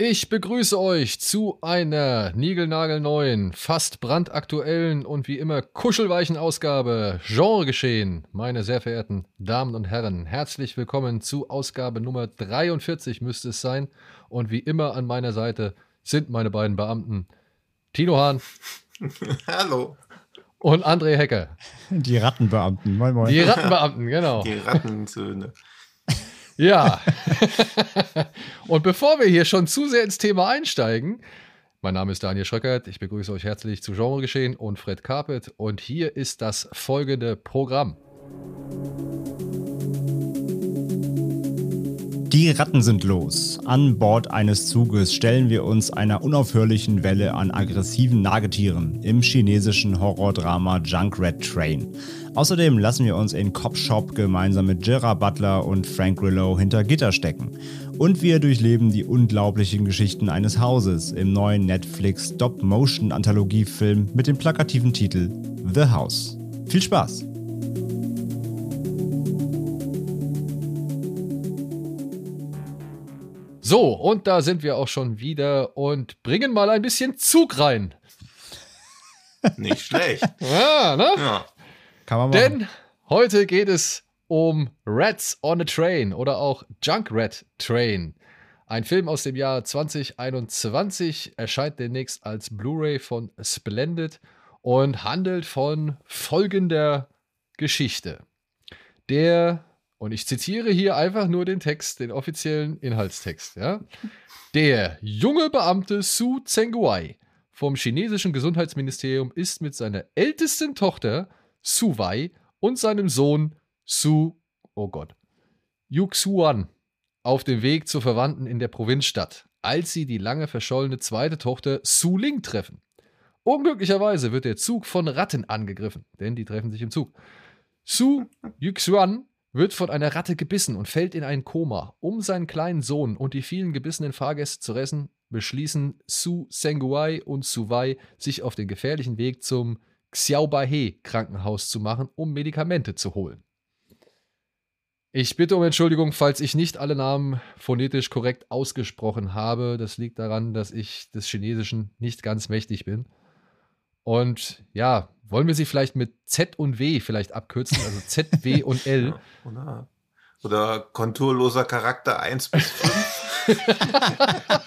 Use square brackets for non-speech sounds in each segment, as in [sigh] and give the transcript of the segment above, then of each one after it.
Ich begrüße euch zu einer niegelnagelneuen, fast brandaktuellen und wie immer kuschelweichen Ausgabe Genregeschehen. Meine sehr verehrten Damen und Herren, herzlich willkommen zu Ausgabe Nummer 43 müsste es sein. Und wie immer an meiner Seite sind meine beiden Beamten Tino Hahn. [laughs] Hallo. Und André Hecker. Die Rattenbeamten. Moin, moin. Die Rattenbeamten, genau. Die Rattensöhne. Ja. [laughs] und bevor wir hier schon zu sehr ins Thema einsteigen, mein Name ist Daniel Schröckert, ich begrüße euch herzlich zu Genregeschehen und Fred Carpet und hier ist das folgende Programm. Die Ratten sind los. An Bord eines Zuges stellen wir uns einer unaufhörlichen Welle an aggressiven Nagetieren im chinesischen Horrordrama Junk Red Train. Außerdem lassen wir uns in Cop Shop gemeinsam mit Gerard Butler und Frank Grillo hinter Gitter stecken. Und wir durchleben die unglaublichen Geschichten eines Hauses im neuen Netflix Stop-Motion-Anthologiefilm mit dem plakativen Titel The House. Viel Spaß! So, und da sind wir auch schon wieder und bringen mal ein bisschen Zug rein. Nicht schlecht. Ja, ne? Ja. Kann man machen. Denn heute geht es um Rats on a Train oder auch Junk Rat Train. Ein Film aus dem Jahr 2021 erscheint demnächst als Blu-ray von Splendid und handelt von folgender Geschichte. Der, und ich zitiere hier einfach nur den Text, den offiziellen Inhaltstext, ja. Der junge Beamte Su Zhenguai vom chinesischen Gesundheitsministerium ist mit seiner ältesten Tochter Su Wei und seinem Sohn Su, oh Gott, Yuxuan auf dem Weg zu Verwandten in der Provinzstadt, als sie die lange verschollene zweite Tochter Su Ling treffen. Unglücklicherweise wird der Zug von Ratten angegriffen, denn die treffen sich im Zug. Su Yuxuan wird von einer Ratte gebissen und fällt in ein Koma. Um seinen kleinen Sohn und die vielen gebissenen Fahrgäste zu retten, beschließen Su Senguai und Su Wei, sich auf den gefährlichen Weg zum Xiaobahe Krankenhaus zu machen, um Medikamente zu holen. Ich bitte um Entschuldigung, falls ich nicht alle Namen phonetisch korrekt ausgesprochen habe. Das liegt daran, dass ich des Chinesischen nicht ganz mächtig bin. Und ja, wollen wir sie vielleicht mit Z und W vielleicht abkürzen, also Z, W [laughs] und L. Oder, oder konturloser Charakter 1 bis 5. [laughs]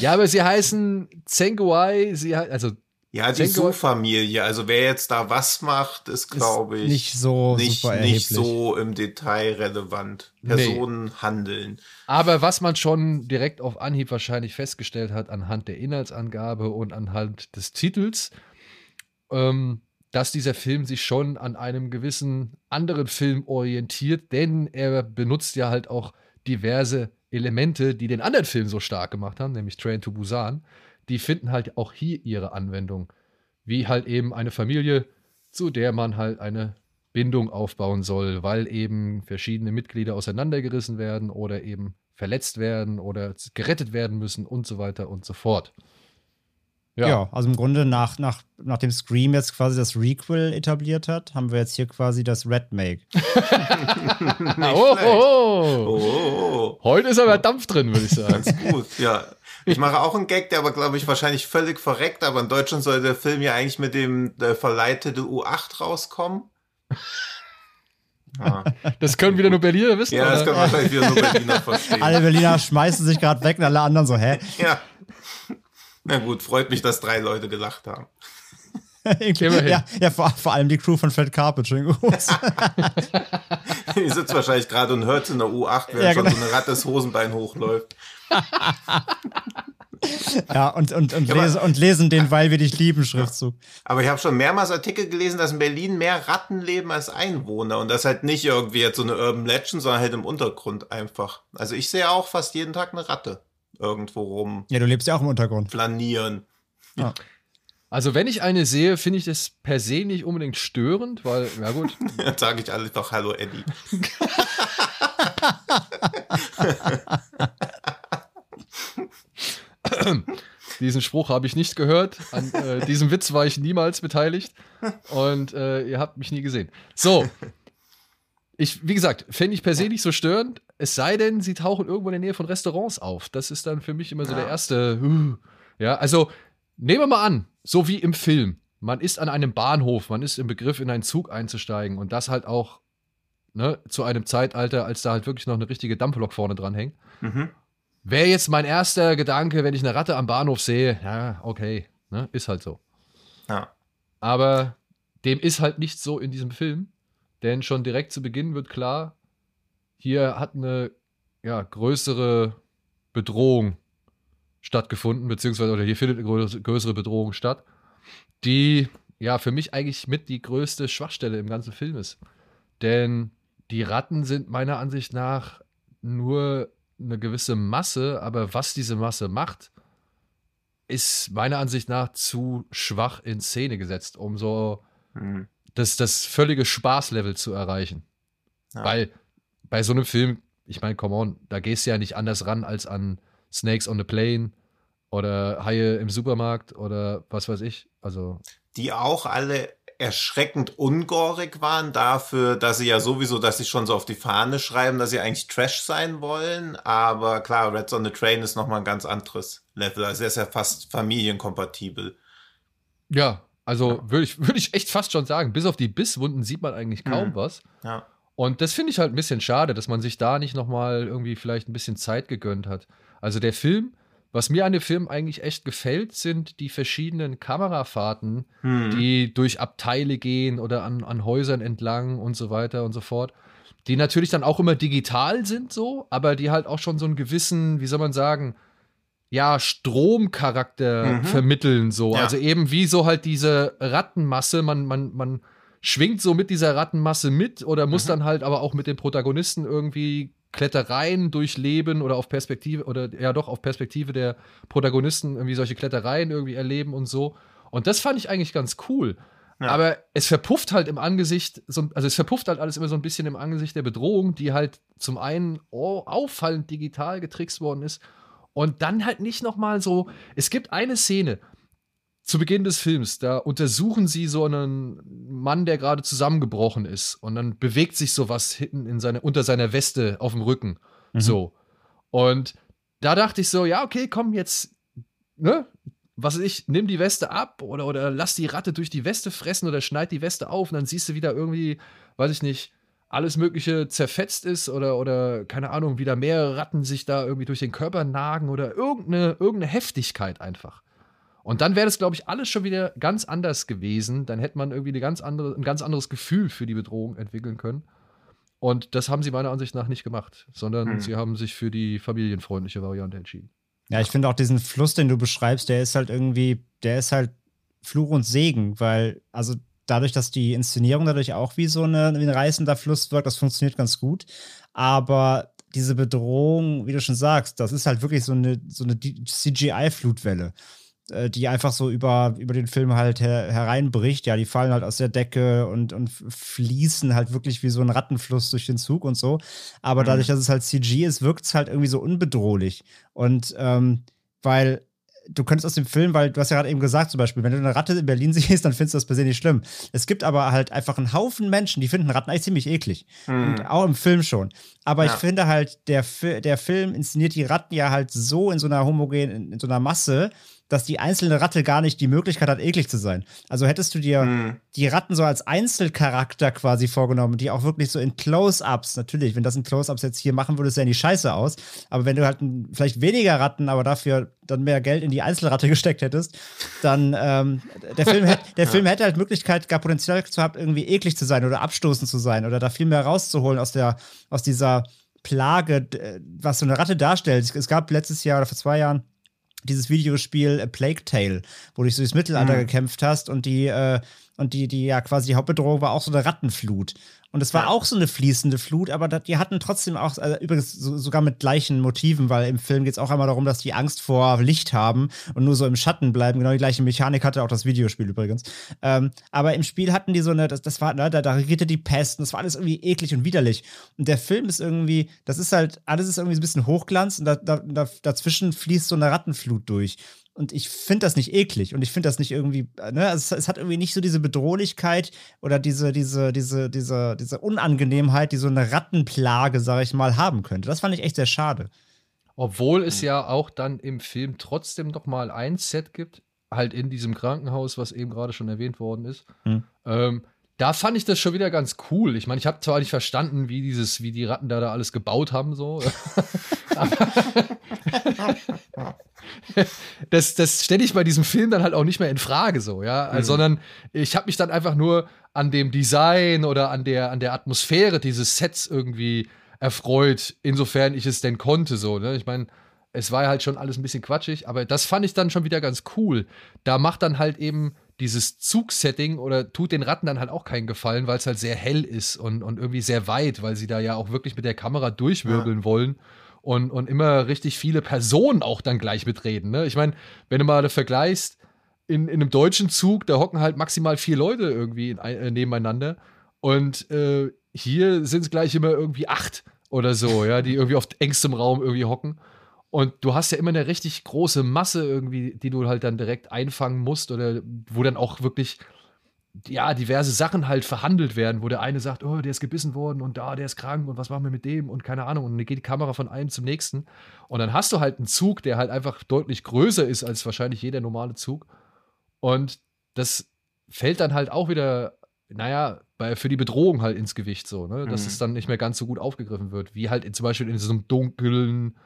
Ja, aber sie heißen Zhenguai, sie also Ja, die Su-Familie. Also wer jetzt da was macht, ist, glaube ich, nicht so nicht, super nicht so im Detail relevant. Nee. Personen handeln. Aber was man schon direkt auf Anhieb wahrscheinlich festgestellt hat, anhand der Inhaltsangabe und anhand des Titels, ähm, dass dieser Film sich schon an einem gewissen anderen Film orientiert, denn er benutzt ja halt auch diverse Elemente, die den anderen Film so stark gemacht haben, nämlich Train to Busan. Die finden halt auch hier ihre Anwendung. Wie halt eben eine Familie, zu der man halt eine Bindung aufbauen soll, weil eben verschiedene Mitglieder auseinandergerissen werden oder eben verletzt werden oder gerettet werden müssen und so weiter und so fort. Ja. also im Grunde nach, nach, nachdem Scream jetzt quasi das Requel etabliert hat, haben wir jetzt hier quasi das Redmake. Oh, oh, oh. Oh, Heute ist aber Dampf drin, würde ich sagen. ganz gut, ja. Ich mache auch einen Gag, der aber, glaube ich, wahrscheinlich völlig verreckt, aber in Deutschland soll der Film ja eigentlich mit dem äh, Verleihtitel U8 rauskommen. Ja, Das können wieder nur Berliner wissen. ja das oder? können wahrscheinlich wieder nur Berliner [laughs] verstehen. Alle Berliner schmeißen sich gerade weg und alle anderen so, hä? Ja. Na gut, freut mich, dass drei Leute gelacht haben. [laughs] Ja, ja vor, vor allem die Crew von Fred Carpet, schön groß. [laughs] Die sitzt wahrscheinlich gerade und hört in der U8, während Ja, schon genau. so eine Ratte das Hosenbein hochläuft. [laughs] ja, und, und, und, Ja, aber- lese, und lesen den Weil wir dich lieben Schriftzug. Aber ich habe schon mehrmals Artikel gelesen, dass in Berlin mehr Ratten leben als Einwohner. Und das halt nicht irgendwie jetzt so eine Urban Legend, sondern halt im Untergrund einfach. Also ich sehe auch fast jeden Tag eine Ratte irgendwo rum Ja, du lebst ja auch im Untergrund. flanieren. Also, wenn ich eine sehe, finde ich das per se nicht unbedingt störend, weil, ja gut. [laughs] Dann sage ich alle doch Hallo Eddie. [laughs] Diesen Spruch habe ich nicht gehört. An äh, diesem Witz war ich niemals beteiligt. Und äh, ihr habt mich nie gesehen. So. Ich, wie gesagt, fände ich per se nicht so störend. Es sei denn, sie tauchen irgendwo in der Nähe von Restaurants auf. Das ist dann für mich immer so der erste. Uh, ja, also nehmen wir mal an, so wie im Film. Man ist an einem Bahnhof, man ist im Begriff, in einen Zug einzusteigen und das halt auch ne, zu einem Zeitalter, als da halt wirklich noch eine richtige Dampflok vorne dran hängt. Mhm. Wäre jetzt mein erster Gedanke, wenn ich eine Ratte am Bahnhof sehe, ja, okay, ne, ist halt so. Ja. Aber dem ist halt nicht so in diesem Film, denn schon direkt zu Beginn wird klar, hier hat eine ja, größere Bedrohung stattgefunden, beziehungsweise oder hier findet eine größere Bedrohung statt, die ja für mich eigentlich mit die größte Schwachstelle im ganzen Film ist. Denn die Ratten sind meiner Ansicht nach nur eine gewisse Masse, aber was diese Masse macht, ist meiner Ansicht nach zu schwach in Szene gesetzt, um so Mhm. das, das völlige Spaßlevel zu erreichen. Ja. Weil bei so einem Film, ich meine, come on, da gehst du ja nicht anders ran als an Snakes on the Plane oder Haie im Supermarkt oder was weiß ich. Also, die auch alle erschreckend ungorig waren dafür, dass sie ja sowieso, dass sie schon so auf die Fahne schreiben, dass sie eigentlich Trash sein wollen. Aber klar, Reds on the Train ist nochmal ein ganz anderes Level. Also er ist ja fast familienkompatibel. ja, also würde ich, würd ich echt fast schon sagen, bis auf die Bisswunden sieht man eigentlich kaum Mhm. was. Ja. Und das finde ich halt ein bisschen schade, dass man sich da nicht nochmal irgendwie vielleicht ein bisschen Zeit gegönnt hat. Also der Film, was mir an dem Film eigentlich echt gefällt, sind die verschiedenen Kamerafahrten, Hm. die durch Abteile gehen oder an, an Häusern entlang und so weiter und so fort. Die natürlich dann auch immer digital sind, so, aber die halt auch schon so einen gewissen, wie soll man sagen, ja, Stromcharakter Mhm. vermitteln, so. Ja. Also eben wie so halt diese Rattenmasse, man, man, man schwingt so mit dieser Rattenmasse mit oder muss Mhm. dann halt aber auch mit den Protagonisten irgendwie Klettereien durchleben oder auf Perspektive oder ja doch auf Perspektive der Protagonisten irgendwie solche Klettereien irgendwie erleben und so. Und das fand ich eigentlich ganz cool. Ja. Aber es verpufft halt im Angesicht, so, also es verpufft halt alles immer so ein bisschen im Angesicht der Bedrohung, die halt zum einen oh, auffallend digital getrickst worden ist und dann halt nicht noch mal so. Es gibt eine Szene zu Beginn des Films, da untersuchen sie so einen Mann, der gerade zusammengebrochen ist und dann bewegt sich sowas hinten in seine, unter seiner Weste auf dem Rücken. Mhm. So. Und da dachte ich so, ja, okay, komm jetzt, ne? Was weiß ich, nimm die Weste ab oder, oder lass die Ratte durch die Weste fressen oder schneid die Weste auf und dann siehst du wieder irgendwie, weiß ich nicht, alles Mögliche zerfetzt ist oder, oder keine Ahnung, wieder mehrere Ratten sich da irgendwie durch den Körper nagen oder irgendeine, irgendeine Heftigkeit einfach. Und dann wäre das, glaube ich, alles schon wieder ganz anders gewesen. Dann hätte man irgendwie eine ganz andere, ein ganz anderes Gefühl für die Bedrohung entwickeln können. Und das haben sie meiner Ansicht nach nicht gemacht, sondern Hm. sie haben sich für die familienfreundliche Variante entschieden. Ja, ich finde auch diesen Fluss, den du beschreibst, der ist halt irgendwie, der ist halt Fluch und Segen, weil, also dadurch, dass die Inszenierung dadurch auch wie so eine, wie ein reißender Fluss wirkt, das funktioniert ganz gut. Aber diese Bedrohung, wie du schon sagst, das ist halt wirklich so eine, so eine CGI-Flutwelle, die einfach so über, über den Film halt her, hereinbricht. Ja, die fallen halt aus der Decke und, und fließen halt wirklich wie so ein Rattenfluss durch den Zug und so. Aber Mhm. dadurch, dass es halt CG ist, wirkt es halt irgendwie so unbedrohlich. Und ähm, weil du könntest aus dem Film, weil du hast ja gerade eben gesagt, zum Beispiel, wenn du eine Ratte in Berlin [laughs] siehst, dann findest du das per se nicht schlimm. Es gibt aber halt einfach einen Haufen Menschen, die finden Ratten eigentlich ziemlich eklig. Hm. Und auch im Film schon. Aber ich Ja. finde halt, der, der Film inszeniert die Ratten ja halt so in so einer homogenen, in so einer Masse, dass die einzelne Ratte gar nicht die Möglichkeit hat, eklig zu sein. Also hättest du dir Hm. die Ratten so als Einzelcharakter quasi vorgenommen, die auch wirklich so in Close-Ups, natürlich, wenn das in Close-Ups jetzt hier machen würde, sähen die scheiße aus. Aber wenn du halt ein, vielleicht weniger Ratten, aber dafür dann mehr Geld in die Einzelratte [laughs] gesteckt hättest, dann ähm, der, Film hätt, [laughs] der Film hätte halt Möglichkeit, gar Potenzial zu haben, irgendwie eklig zu sein oder abstoßend zu sein oder da viel mehr rauszuholen aus der, aus dieser Plage, d- was so eine Ratte darstellt. Es gab letztes Jahr oder vor zwei Jahren dieses Videospiel A Plague Tale, wo du durchs Mittelalter Mhm. gekämpft hast und die, äh, Und die, die ja quasi die Hauptbedrohung war auch so eine Rattenflut. Und es war ja. auch so eine fließende Flut, aber die hatten trotzdem auch, also übrigens so, sogar mit gleichen Motiven, weil im Film geht es auch einmal darum, dass die Angst vor Licht haben und nur so im Schatten bleiben. Genau die gleiche Mechanik hatte auch das Videospiel übrigens. Ähm, aber im Spiel hatten die so eine, das, das war, ne, da, da regierte die Pest und das war alles irgendwie eklig und widerlich. Und der Film ist irgendwie, das ist halt, alles ist irgendwie so ein bisschen Hochglanz und da, da, da, dazwischen fließt so eine Rattenflut durch. Und ich finde das nicht eklig und ich finde das nicht irgendwie, ne, es, es, hat irgendwie nicht so diese Bedrohlichkeit oder diese, diese, diese, diese, diese Unangenehmheit, die so eine Rattenplage, sag ich mal, haben könnte. Das fand ich echt sehr schade. Obwohl es ja auch dann im Film trotzdem noch mal ein Set gibt, halt in diesem Krankenhaus, was eben gerade schon erwähnt worden ist. Hm. Ähm, da fand ich das schon wieder ganz cool. Ich meine, ich habe zwar nicht verstanden, wie dieses, wie die Ratten da, da alles gebaut haben, so. [laughs] das, das stelle ich bei diesem Film dann halt auch nicht mehr in Frage, so, ja. Mhm. Sondern ich habe mich dann einfach nur an dem Design oder an der, an der Atmosphäre dieses Sets irgendwie erfreut, insofern ich es denn konnte, so, ne? Ich meine, es war halt schon alles ein bisschen quatschig, aber das fand ich dann schon wieder ganz cool. Da macht dann halt eben dieses Zugsetting oder tut den Ratten dann halt auch keinen Gefallen, weil es halt sehr hell ist und, und irgendwie sehr weit, weil sie da ja auch wirklich mit der Kamera durchwirbeln ja. wollen und, und immer richtig viele Personen auch dann gleich mitreden. Ne? Ich meine, wenn du mal vergleichst, in, in einem deutschen Zug, da hocken halt maximal vier Leute irgendwie in, äh, nebeneinander und äh, hier sind es gleich immer irgendwie acht oder so, ja, die irgendwie auf engstem Raum irgendwie hocken. Und du hast ja immer eine richtig große Masse irgendwie, die du halt dann direkt einfangen musst oder wo dann auch wirklich ja, diverse Sachen halt verhandelt werden, wo der eine sagt, oh, der ist gebissen worden und da, der ist krank und was machen wir mit dem und keine Ahnung. Und dann geht die Kamera von einem zum nächsten. Und dann hast du halt einen Zug, der halt einfach deutlich größer ist als wahrscheinlich jeder normale Zug. Und das fällt dann halt auch wieder, naja, bei, für die Bedrohung halt ins Gewicht so, ne? Dass mhm. es dann nicht mehr ganz so gut aufgegriffen wird, wie halt in, zum Beispiel in so einem dunklen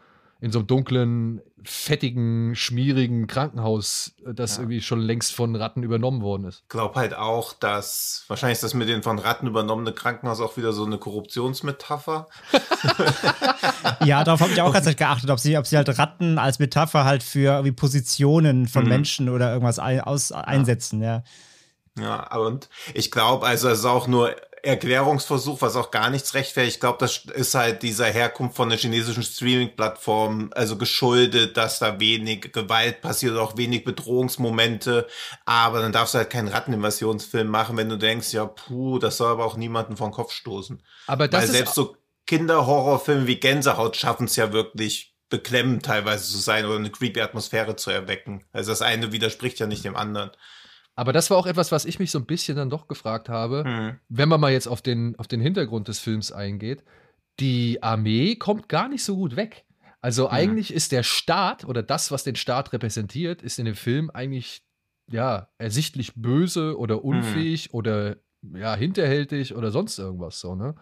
in so einem dunklen, fettigen, schmierigen Krankenhaus, äh, das ja. irgendwie schon längst von Ratten übernommen worden ist. Ich glaube halt auch, dass wahrscheinlich ist das mit den von Ratten übernommene Krankenhaus auch wieder so eine Korruptionsmetapher. [laughs] ja, darauf habe ich auch ganz geachtet, ob sie, ob sie halt Ratten als Metapher halt für irgendwie Positionen von mhm. Menschen oder irgendwas ein, aus, einsetzen, ja. Ja, und ich glaube, also es ist auch nur Erklärungsversuch, was auch gar nichts rechtfertigt. Ich glaube, das ist halt dieser Herkunft von der chinesischen Streaming-Plattform, also geschuldet, dass da wenig Gewalt passiert, auch wenig Bedrohungsmomente. Aber dann darfst du halt keinen Ratteninvasionsfilm machen, wenn du denkst, ja, puh, das soll aber auch niemanden vom Kopf stoßen. Aber das Weil selbst so Kinderhorrorfilme wie Gänsehaut schaffen es ja wirklich beklemmend teilweise zu sein oder eine creepy Atmosphäre zu erwecken. Also das eine widerspricht ja nicht dem anderen. Aber das war auch etwas, was ich mich so ein bisschen dann doch gefragt habe, mhm. wenn man mal jetzt auf den, auf den Hintergrund des Films eingeht. Die Armee kommt gar nicht so gut weg. Also mhm. eigentlich ist der Staat oder das, was den Staat repräsentiert, ist in dem Film eigentlich ja ersichtlich böse oder mhm. unfähig mhm. oder ja hinterhältig oder sonst irgendwas so. Ne?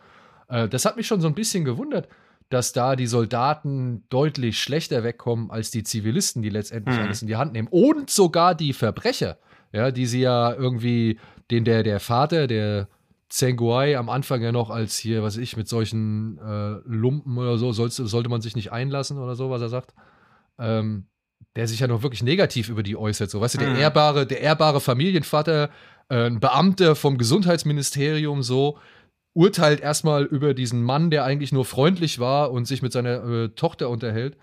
Äh, das hat mich schon so ein bisschen gewundert, dass da die Soldaten deutlich schlechter wegkommen als die Zivilisten, die letztendlich mhm. alles in die Hand nehmen und sogar die Verbrecher ja, die sie ja irgendwie, den der, der Vater, der Zenguai am Anfang ja noch als hier, was ich, mit solchen äh, Lumpen oder so, sollst, sollte man sich nicht einlassen oder so, was er sagt. Ähm, der sich ja noch wirklich negativ über die äußert. So, weißt du, der mhm. ehrbare, der ehrbare Familienvater, äh, ein Beamter vom Gesundheitsministerium, so, urteilt erstmal über diesen Mann, der eigentlich nur freundlich war und sich mit seiner äh, Tochter unterhält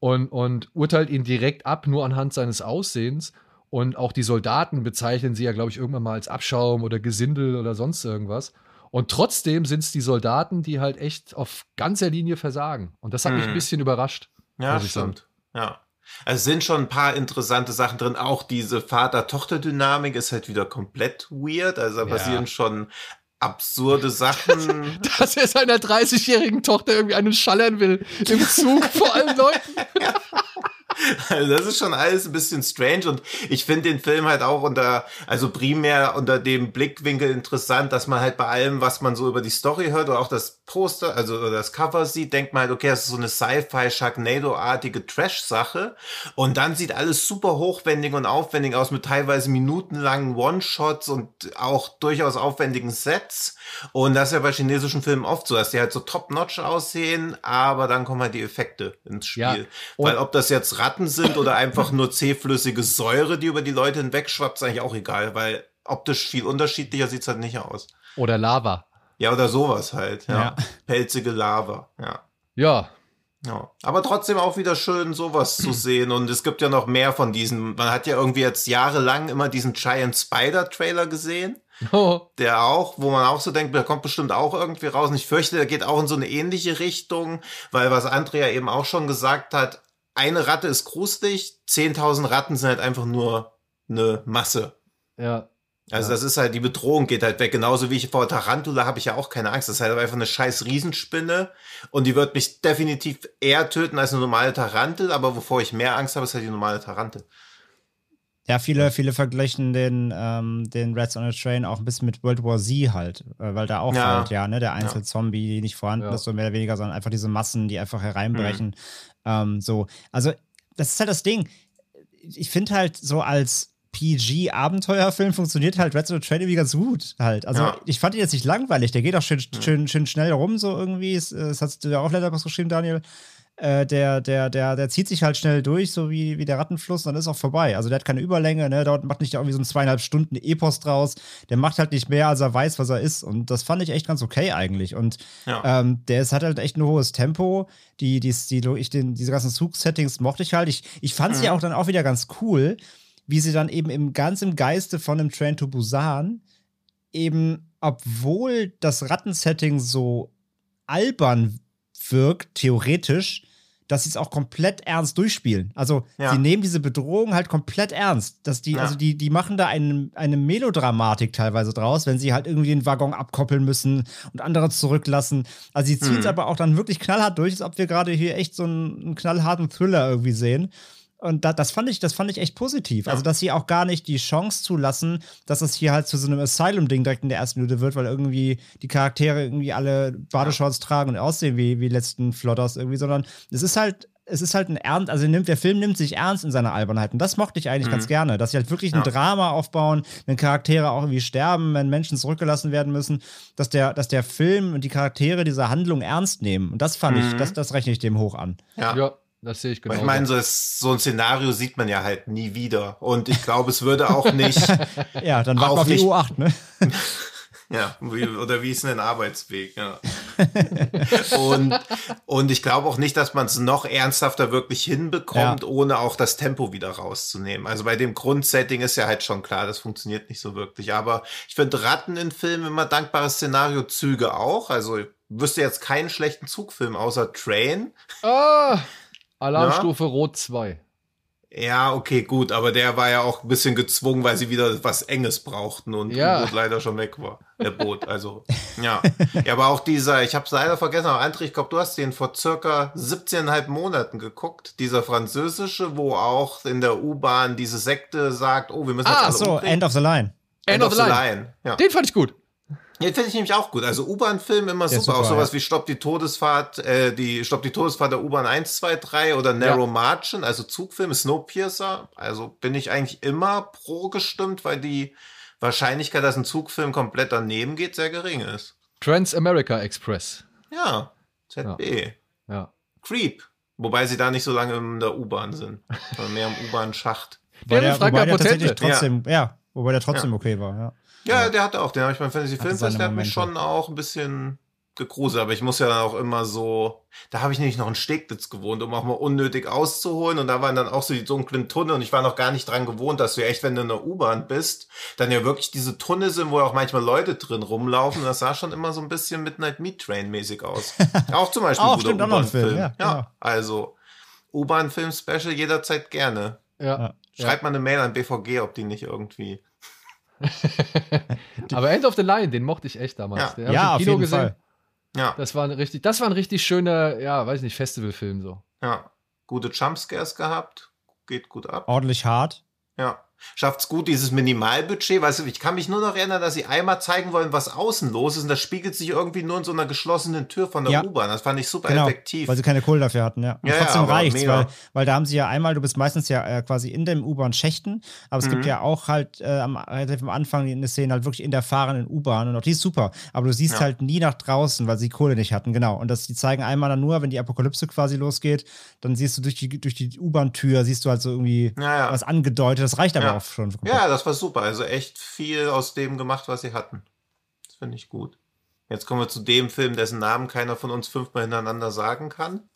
und, und urteilt ihn direkt ab, nur anhand seines Aussehens. Und auch die Soldaten bezeichnen sie ja, glaube ich, irgendwann mal als Abschaum oder Gesindel oder sonst irgendwas. Und trotzdem sind es die Soldaten, die halt echt auf ganzer Linie versagen. Und das hat hm. mich ein hm. bisschen überrascht. Ja, stimmt. Ja. Es sind schon ein paar interessante Sachen drin. Auch diese Vater-Tochter-Dynamik ist halt wieder komplett weird. Also da ja. passieren schon absurde Sachen. [laughs] Dass er seiner 30-jährigen Tochter irgendwie einen schallern will im Zug vor allen Leuten. [laughs] Also das ist schon alles ein bisschen strange und ich finde den Film halt auch unter, also primär unter dem Blickwinkel interessant, dass man halt bei allem, was man so über die Story hört oder auch das Poster, also das Cover sieht, denkt man halt, okay, das ist so eine Sci-Fi Sharknado-artige Trash-Sache. Und dann sieht alles super hochwendig und aufwendig aus mit teilweise minutenlangen One-Shots und auch durchaus aufwendigen Sets. Und das ist ja bei chinesischen Filmen oft so, dass die halt so top-notch aussehen, aber dann kommen halt die Effekte ins Spiel. Ja, Weil ob das jetzt Ratten sind oder einfach nur zähflüssige Säure, die über die Leute hinwegschwappt, ist eigentlich auch egal, weil optisch viel unterschiedlicher sieht's halt nicht aus. Oder Lava. Ja, oder sowas halt, ja. Ja. Pelzige Lava, ja. Ja. Ja, aber trotzdem auch wieder schön, sowas zu [clears throat] sehen. Und es gibt ja noch mehr von diesen. Man hat ja irgendwie jetzt jahrelang immer diesen Giant Spider Trailer gesehen. Oh. Der auch, wo man auch so denkt, der kommt bestimmt auch irgendwie raus. Und ich fürchte, der geht auch in so eine ähnliche Richtung, weil was Andrea eben auch schon gesagt hat, eine Ratte ist gruselig, 10.000 Ratten sind halt einfach nur eine Masse. Ja. Also Ja. das ist halt, die Bedrohung geht halt weg. Genauso wie ich vor Tarantula habe ich ja auch keine Angst. Das ist halt einfach eine scheiß Riesenspinne und die wird mich definitiv eher töten als eine normale Tarantel, aber wovor ich mehr Angst habe, ist halt die normale Tarantel. Ja, viele, viele vergleichen den, ähm, den Rats on a Train auch ein bisschen mit World War Z halt, äh, weil da auch Ja. halt, ja, ne, der Einzelzombie, die nicht vorhanden Ja. ist, so mehr oder weniger, sondern einfach diese Massen, die einfach hereinbrechen. Mhm. Ähm, so, also, das ist halt das Ding. Ich finde halt so als PG-Abenteuerfilm funktioniert halt Rats on a Train irgendwie ganz gut halt. Also, Ja. ich fand ihn jetzt nicht langweilig, der geht auch schön, schön, schön schnell rum, so irgendwie. Es, es hast du ja auch Letterboxd geschrieben, Daniel. Äh, der, der, der, der zieht sich halt schnell durch, so wie, wie der Rattenfluss, und dann ist auch vorbei. Also der hat keine Überlänge, ne? Dort macht nicht irgendwie so ein zweieinhalb Stunden Epos draus. Der macht halt nicht mehr, als er weiß, was er ist. Und das fand ich echt ganz okay eigentlich. Und Ja. ähm, der ist, hat halt echt ein hohes Tempo. Die, die, die, ich den, diese ganzen Zug-Settings mochte ich halt. Ich, ich fand sie Mhm. auch dann auch wieder ganz cool, wie sie dann eben im ganz im Geiste von einem Train to Busan eben, obwohl das Rattensetting so albern wirkt, theoretisch, dass sie es auch komplett ernst durchspielen. Also Ja. sie nehmen diese Bedrohung halt komplett ernst. Dass die, Ja. also die, die machen da eine, eine Melodramatik teilweise draus, wenn sie halt irgendwie den Waggon abkoppeln müssen und andere zurücklassen. Also sie ziehen es Mhm. aber auch dann wirklich knallhart durch, als ob wir gerade hier echt so einen, einen knallharten Thriller irgendwie sehen. Und da, das fand ich, das fand ich echt positiv. Ja. Also, dass sie auch gar nicht die Chance zulassen, dass es hier halt zu so einem Asylum-Ding direkt in der ersten Minute wird, weil irgendwie die Charaktere irgendwie alle Badeshorts tragen und aussehen wie, wie letzten Flotters irgendwie, sondern es ist halt, es ist halt ein Ernst, also nimmt, der Film nimmt sich ernst in seiner Albernheit. Und das mochte ich eigentlich ganz gerne, dass sie halt wirklich ein Ja. Drama aufbauen, wenn Charaktere auch irgendwie sterben, wenn Menschen zurückgelassen werden müssen, dass der, dass der Film und die Charaktere diese Handlung ernst nehmen. Und das fand ich, Mhm. das, das rechne ich dem hoch an. Ja. Ja, das sehe ich genau. ich meine, so, ist, so ein Szenario sieht man ja halt nie wieder. Und ich glaube, es würde auch nicht, [laughs] Ja, dann warten wir auf die nicht- U8, ne? [laughs] ja, wie, oder wie ist denn ein Arbeitsweg, ja. [laughs] und, und ich glaube auch nicht, dass man es noch ernsthafter wirklich hinbekommt, Ja. ohne auch das Tempo wieder rauszunehmen. Also bei dem Grundsetting ist ja halt schon klar, das funktioniert nicht so wirklich. Aber ich finde Ratten in Filmen immer dankbares Szenario, Züge auch. Also ich wüsste jetzt keinen schlechten Zugfilm außer Train. ah, Alarmstufe Rot 2. Ja, okay, gut, aber der war ja auch ein bisschen gezwungen, weil sie wieder was Enges brauchten und Ja. U-Boot leider schon weg war. Der Boot, also, ja. Ja, aber auch dieser, ich habe es leider vergessen, aber André, ich glaube, du hast den vor circa 17,5 Monaten geguckt, dieser französische, wo auch in der U-Bahn diese Sekte sagt, oh, wir müssen jetzt Ah, alle so, umbringen. End of the Line. End of the Line. Ja. Den fand ich gut. Ja, finde ich nämlich auch gut. Also U-Bahn-Film immer super. ist Auch super, sowas ja. wie Stopp die Todesfahrt, äh, die Stopp die Todesfahrt der U-Bahn 1, 2, 3 oder Narrow Margin, also Zugfilme, Snowpiercer. Also bin ich eigentlich immer pro gestimmt, weil die Wahrscheinlichkeit, dass ein Zugfilm komplett daneben geht, sehr gering ist. Trans-America Express. Ja, ZB. Ja. Creep. Wobei sie da nicht so lange in der U-Bahn sind, sondern mehr im U-Bahn-Schacht. Wobei der, wobei der tatsächlich trotzdem, ja. wobei der trotzdem okay war, ja. Ja, der hatte auch, den habe ich beim Fantasy Filmfest, der hat mich schon auch ein bisschen gegruselt, aber ich muss ja dann auch immer so, da habe ich nämlich noch einen Steglitz gewohnt, um auch mal unnötig auszuholen und da waren dann auch so die dunklen Tunnel und ich war noch gar nicht dran gewohnt, dass du ja echt, wenn du in der U-Bahn bist, dann ja wirklich diese Tunnel sind, wo ja auch manchmal Leute drin rumlaufen und das sah schon immer so ein bisschen Midnight Meat Train mäßig aus. [laughs] Auch zum Beispiel Auch, ein guter U-Bahn-Film. ja, genau. also U-Bahn-Film-Special jederzeit gerne. Ja. Ja. Schreibt mal eine Mail an BVG, ob die nicht irgendwie [laughs] Aber End of the Line, den mochte ich echt damals. Ja. Den hab ich Ja, im auf Kino jeden gesehen. Fall. Ja, Das war ein richtig, das war ein richtig schöner, ja, weiß nicht, Festivalfilm so. ja. Gute Jumpscares gehabt. Geht gut ab. Ordentlich hart. Ja. Schafft's gut, dieses Minimalbudget. Weißt du, ich kann mich nur noch erinnern, dass sie einmal zeigen wollen, was außen los ist. Und das spiegelt sich irgendwie nur in so einer geschlossenen Tür von der Ja. U-Bahn. Das fand ich super Genau, effektiv. weil sie keine Kohle dafür hatten, ja. Und Ja, ja, trotzdem aber reicht's, weil, weil da haben sie ja einmal, du bist meistens ja äh, quasi in dem U-Bahn-Schächten, aber es gibt Mhm. ja auch halt äh, am, relativ am Anfang eine Szene halt wirklich in der fahrenden U-Bahn und auch die ist super, aber du siehst Ja. halt nie nach draußen, weil sie Kohle nicht hatten, genau. Und das, die zeigen einmal dann nur, wenn die Apokalypse quasi losgeht, dann siehst du durch die, durch die U-Bahn-Tür, siehst du halt so irgendwie Ja, ja. was angedeutet, das reicht aber Ja. darauf schon. Ja, das war super. Also echt viel aus dem gemacht, was sie hatten. Das finde ich gut. Jetzt kommen wir zu dem Film, dessen Namen keiner von uns fünfmal hintereinander sagen kann.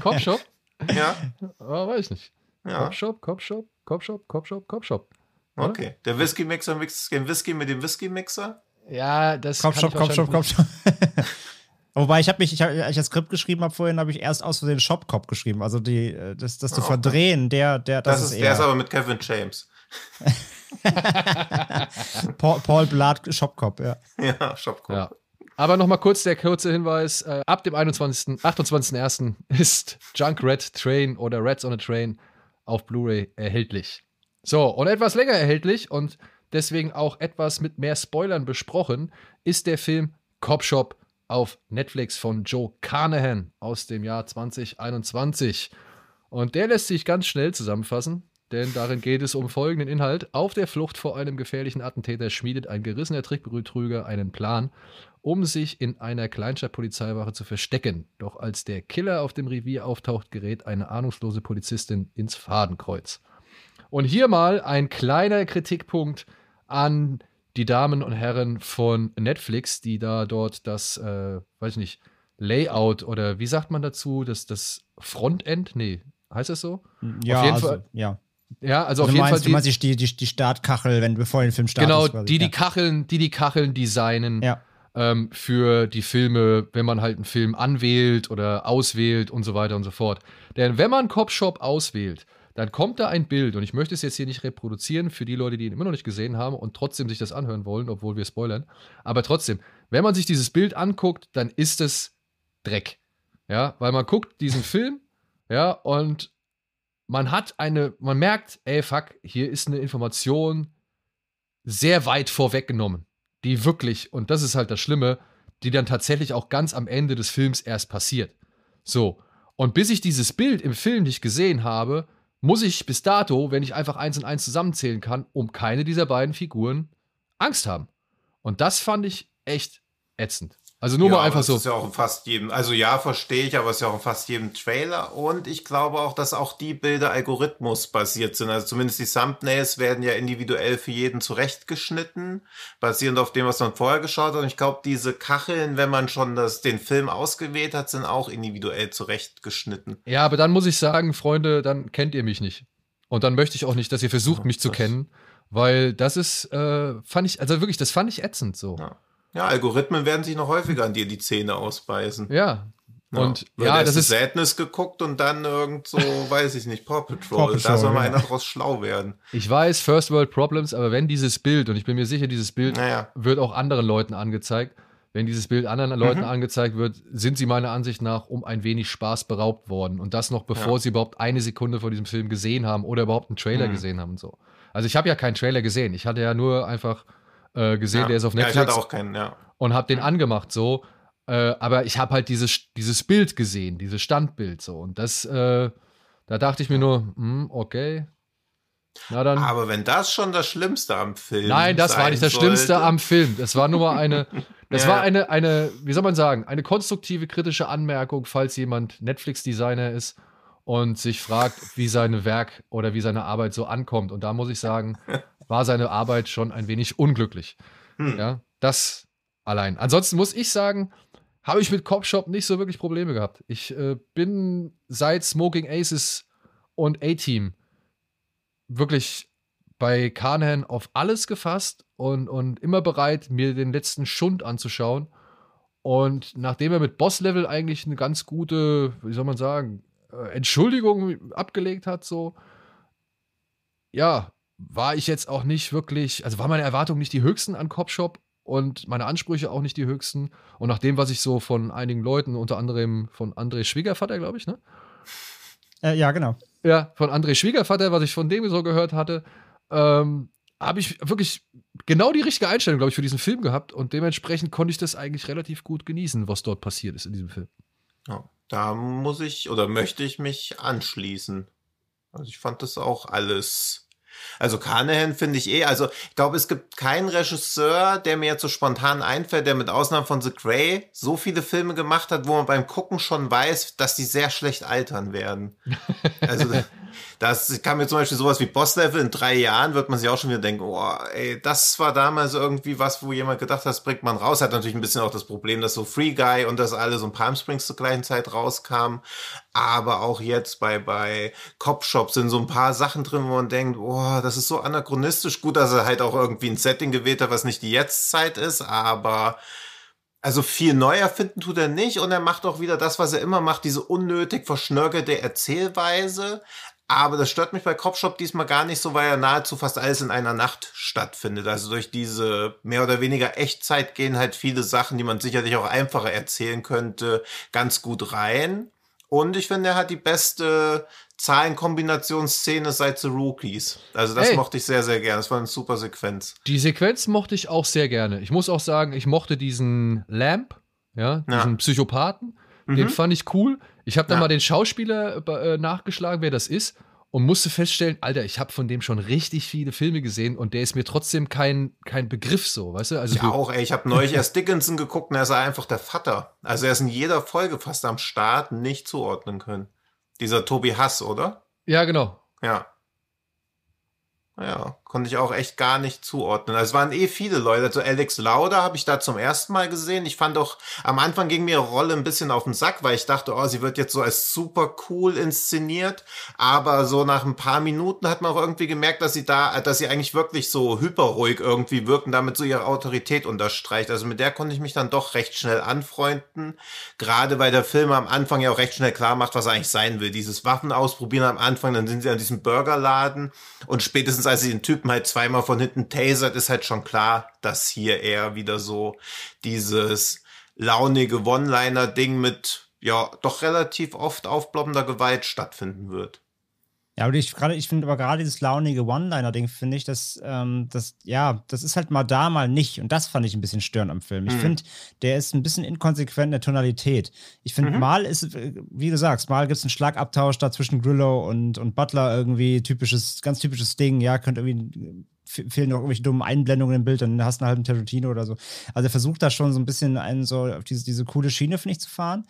Copshop? [laughs] Ja. Oh, weiß ich nicht. Ja. Copshop, Copshop, Copshop, Copshop, Copshop. Okay. Der Whisky-Mixer mixt den Whisky mit dem Whisky-Mixer. Ja, das Komm kann schon, [laughs] Wobei ich habe mich, ich hab, als ich das Skript geschrieben habe vorhin, habe ich erst aus Versehen Shopcop geschrieben. Also die, äh, das, das zu okay. verdrehen, der, der, das, Das, ist, ist der eher ist aber mit Kevin James. [laughs] Paul, Paul Blart Shopcop, ja. Ja, Shopkopf. Ja. Aber nochmal kurz der kurze Hinweis: äh, Ab dem 21. 28.01. ist Junk Red Train oder Reds on a Train auf Blu-ray erhältlich. So, und etwas länger erhältlich und deswegen auch etwas mit mehr Spoilern besprochen, ist der Film Cop Shop auf Netflix von Joe Carnahan aus dem Jahr 2021. Und der lässt sich ganz schnell zusammenfassen, denn darin geht es um folgenden Inhalt. Auf der Flucht vor einem gefährlichen Attentäter schmiedet ein gerissener Trickbetrüger einen Plan, um sich in einer Kleinstadtpolizeiwache zu verstecken. Doch als der Killer auf dem Revier auftaucht, gerät eine ahnungslose Polizistin ins Fadenkreuz. Und hier mal ein kleiner Kritikpunkt an die Damen und Herren von Netflix, die da dort das, äh, weiß ich nicht, Layout oder wie sagt man dazu, das, das Frontend? Nee, heißt das so? Ja, jeden also, Fall- ja. Ja, also Also auf jeden meinst, Fall. du meinst die, die, die Startkachel, wenn bevor der Film startet. genau, quasi. die die ja. Kacheln, die die Kacheln designen Ja. ähm, für die Filme, wenn man halt einen Film anwählt oder auswählt und so weiter und so fort. Denn wenn man Cop Shop auswählt, dann kommt da ein Bild und ich möchte es jetzt hier nicht reproduzieren für die Leute, die ihn immer noch nicht gesehen haben und trotzdem sich das anhören wollen, obwohl wir spoilern. Aber trotzdem, wenn man sich dieses Bild anguckt, dann ist es Dreck. Ja, weil man guckt diesen Film, ja, und man hat eine, man merkt, ey, fuck, hier ist eine Information sehr weit vorweggenommen, die wirklich, und das ist halt das Schlimme, die dann tatsächlich auch ganz am Ende des Films erst passiert. So. Und bis ich dieses Bild im Film nicht gesehen habe, muss ich bis dato, wenn ich einfach eins und eins zusammenzählen kann, um keine dieser beiden Figuren Angst haben. Und das fand ich echt ätzend. Also nur ja, mal einfach das so. ist ja auch in fast jedem, also ja, verstehe ich, aber es ist ja auch in fast jedem Trailer. Und ich glaube auch, dass auch die Bilder algorithmusbasiert sind. Also zumindest die Thumbnails werden ja individuell für jeden zurechtgeschnitten, basierend auf dem, was man vorher geschaut hat. Und ich glaube, diese Kacheln, wenn man schon das, den Film ausgewählt hat, sind auch individuell zurechtgeschnitten. Ja, aber dann muss ich sagen, Freunde, dann kennt ihr mich nicht. Und dann möchte ich auch nicht, dass ihr versucht, Ja, mich zu das- kennen, weil das ist, äh, fand ich, also wirklich, das fand ich ätzend so. Ja. Ja, Algorithmen werden sich noch häufiger an dir die Zähne ausbeißen. Ja. Und Wird ja, erst das ist, Sadness geguckt und dann irgend so, [laughs] weiß ich nicht, Paw Patrol. Paw Patrol, da soll mal ja. einer draus schlau werden. ich weiß, First World Problems, aber wenn dieses Bild, und ich bin mir sicher, dieses Bild Naja. wird auch anderen Leuten angezeigt, wenn dieses Bild anderen Leuten Mhm. angezeigt wird, sind sie meiner Ansicht nach um ein wenig Spaß beraubt worden. Und das noch bevor Ja. sie überhaupt eine Sekunde vor diesem Film gesehen haben oder überhaupt einen Trailer Mhm. gesehen haben und so. Also ich habe ja keinen Trailer gesehen. Ich hatte ja nur einfach äh, gesehen, ja. der ist auf Ja, Netflix. ich hatte auch keinen, ja. und habe den angemacht so. Äh, aber ich habe halt dieses, dieses Bild gesehen, dieses Standbild so. Und das, äh, da dachte ich mir nur, hm, okay. Na dann. Aber wenn das schon das Schlimmste am Film Nein, das war nicht das sollte, Schlimmste am Film. Das war nur mal eine, [laughs] das Ja. war eine, eine, wie soll man sagen, eine konstruktive kritische Anmerkung, falls jemand Netflix-Designer ist und sich fragt, wie sein Werk oder wie seine Arbeit so ankommt. Und da muss ich sagen, [laughs] war seine Arbeit schon ein wenig unglücklich. Hm. Ja, das allein. Ansonsten muss ich sagen, habe ich mit Cop Shop nicht so wirklich Probleme gehabt. Ich äh, bin seit Smoking Aces und A-Team wirklich bei Carnahan auf alles gefasst und, und immer bereit, mir den letzten Schund anzuschauen. Und nachdem er mit Boss-Level eigentlich eine ganz gute, wie soll man sagen, äh, Entschuldigung abgelegt hat, so, ja, war ich jetzt auch nicht wirklich, also war meine Erwartung nicht die höchsten an Cop Shop und meine Ansprüche auch nicht die höchsten. Und nach dem, was ich so von einigen Leuten, unter anderem von André Schwiegervater, glaube ich, ne? Äh, ja, genau. Ja, von André Schwiegervater, was ich von dem so gehört hatte, ähm, habe ich wirklich genau die richtige Einstellung, glaube ich, für diesen Film gehabt und dementsprechend konnte ich das eigentlich relativ gut genießen, was dort passiert ist in diesem Film. Ja, da muss ich oder möchte ich mich anschließen. Also ich fand das auch alles. Also Carnahan finde ich eh, also ich glaube, es gibt keinen Regisseur, der mir jetzt so spontan einfällt, der mit Ausnahme von The Grey so viele Filme gemacht hat, wo man beim Gucken schon weiß, dass die sehr schlecht altern werden. Also [laughs] Das kann mir zum Beispiel sowas wie Boss-Level in drei Jahren, wird man sich auch schon wieder denken, oh, ey, das war damals irgendwie was, wo jemand gedacht hat, das bringt man raus. Hat natürlich ein bisschen auch das Problem, dass so Free Guy und das alles und Palm Springs zur gleichen Zeit rauskam. Aber auch jetzt bei, bei Cop Shop sind so ein paar Sachen drin, wo man denkt, oh, das ist so anachronistisch. Gut, dass er halt auch irgendwie ein Setting gewählt hat, was nicht die Jetztzeit ist, aber also viel neu erfinden tut er nicht und er macht auch wieder das, was er immer macht, diese unnötig verschnörkelte Erzählweise. Aber das stört mich bei Copshop diesmal gar nicht so, weil ja nahezu fast alles in einer Nacht stattfindet. Also durch diese mehr oder weniger Echtzeit gehen halt viele Sachen, die man sicherlich auch einfacher erzählen könnte, ganz gut rein. Und ich finde, er hat die beste Zahlenkombinationsszene seit The Rookies. Also das hey. mochte ich sehr, sehr gerne. Das war eine super Sequenz. Die Sequenz mochte ich auch sehr gerne. Ich muss auch sagen, ich mochte diesen Lamp, ja, diesen ja. Psychopathen. Mhm. Den fand ich cool. Ich habe dann ja. mal den Schauspieler äh, nachgeschlagen, wer das ist. Und musste feststellen, Alter, ich habe von dem schon richtig viele Filme gesehen und der ist mir trotzdem kein, kein Begriff so, weißt du? Also ja, auch, ey, ich habe neulich erst Dickinson geguckt und er ist einfach der Vater. Also er ist in jeder Folge fast am Start nicht zuordnen können. Dieser Tobi Hass, oder? Ja, genau. Ja. Ja, konnte ich auch echt gar nicht zuordnen. Also es waren eh viele Leute. Also Alex Lauder habe ich da zum ersten Mal gesehen. Ich fand auch, am Anfang ging mir Rolle ein bisschen auf den Sack, weil ich dachte, oh, sie wird jetzt so als super cool inszeniert. Aber so nach ein paar Minuten hat man auch irgendwie gemerkt, dass sie da, dass sie eigentlich wirklich so hyperruhig irgendwie wirken, damit so ihre Autorität unterstreicht. Also mit der konnte ich mich dann doch recht schnell anfreunden. Gerade weil der Film am Anfang ja auch recht schnell klar macht, was er eigentlich sein will. Dieses Waffen ausprobieren am Anfang, dann sind sie an diesem Burgerladen und spätestens als sie den Typen halt zweimal von hinten tasert, ist halt schon klar, dass hier eher wieder so dieses launige One-Liner-Ding mit ja doch relativ oft aufbloppender Gewalt stattfinden wird. Ja, aber ich ich finde aber gerade dieses launige One-Liner-Ding, finde ich, dass ähm, das, ja, das ist halt mal da, mal nicht. Und das fand ich ein bisschen störend am Film. Ich mhm. finde, der ist ein bisschen inkonsequent in der Tonalität. Ich finde, mhm. mal ist, wie du sagst, mal gibt es einen Schlagabtausch da zwischen Grillo und, und Butler irgendwie, typisches, ganz typisches Ding, ja, könnte irgendwie fehlen noch irgendwelche dummen Einblendungen im Bild, dann hast du einen halben Tarantino oder so. Also er versucht da schon so ein bisschen einen so auf diese, diese coole Schiene, finde ich, zu fahren.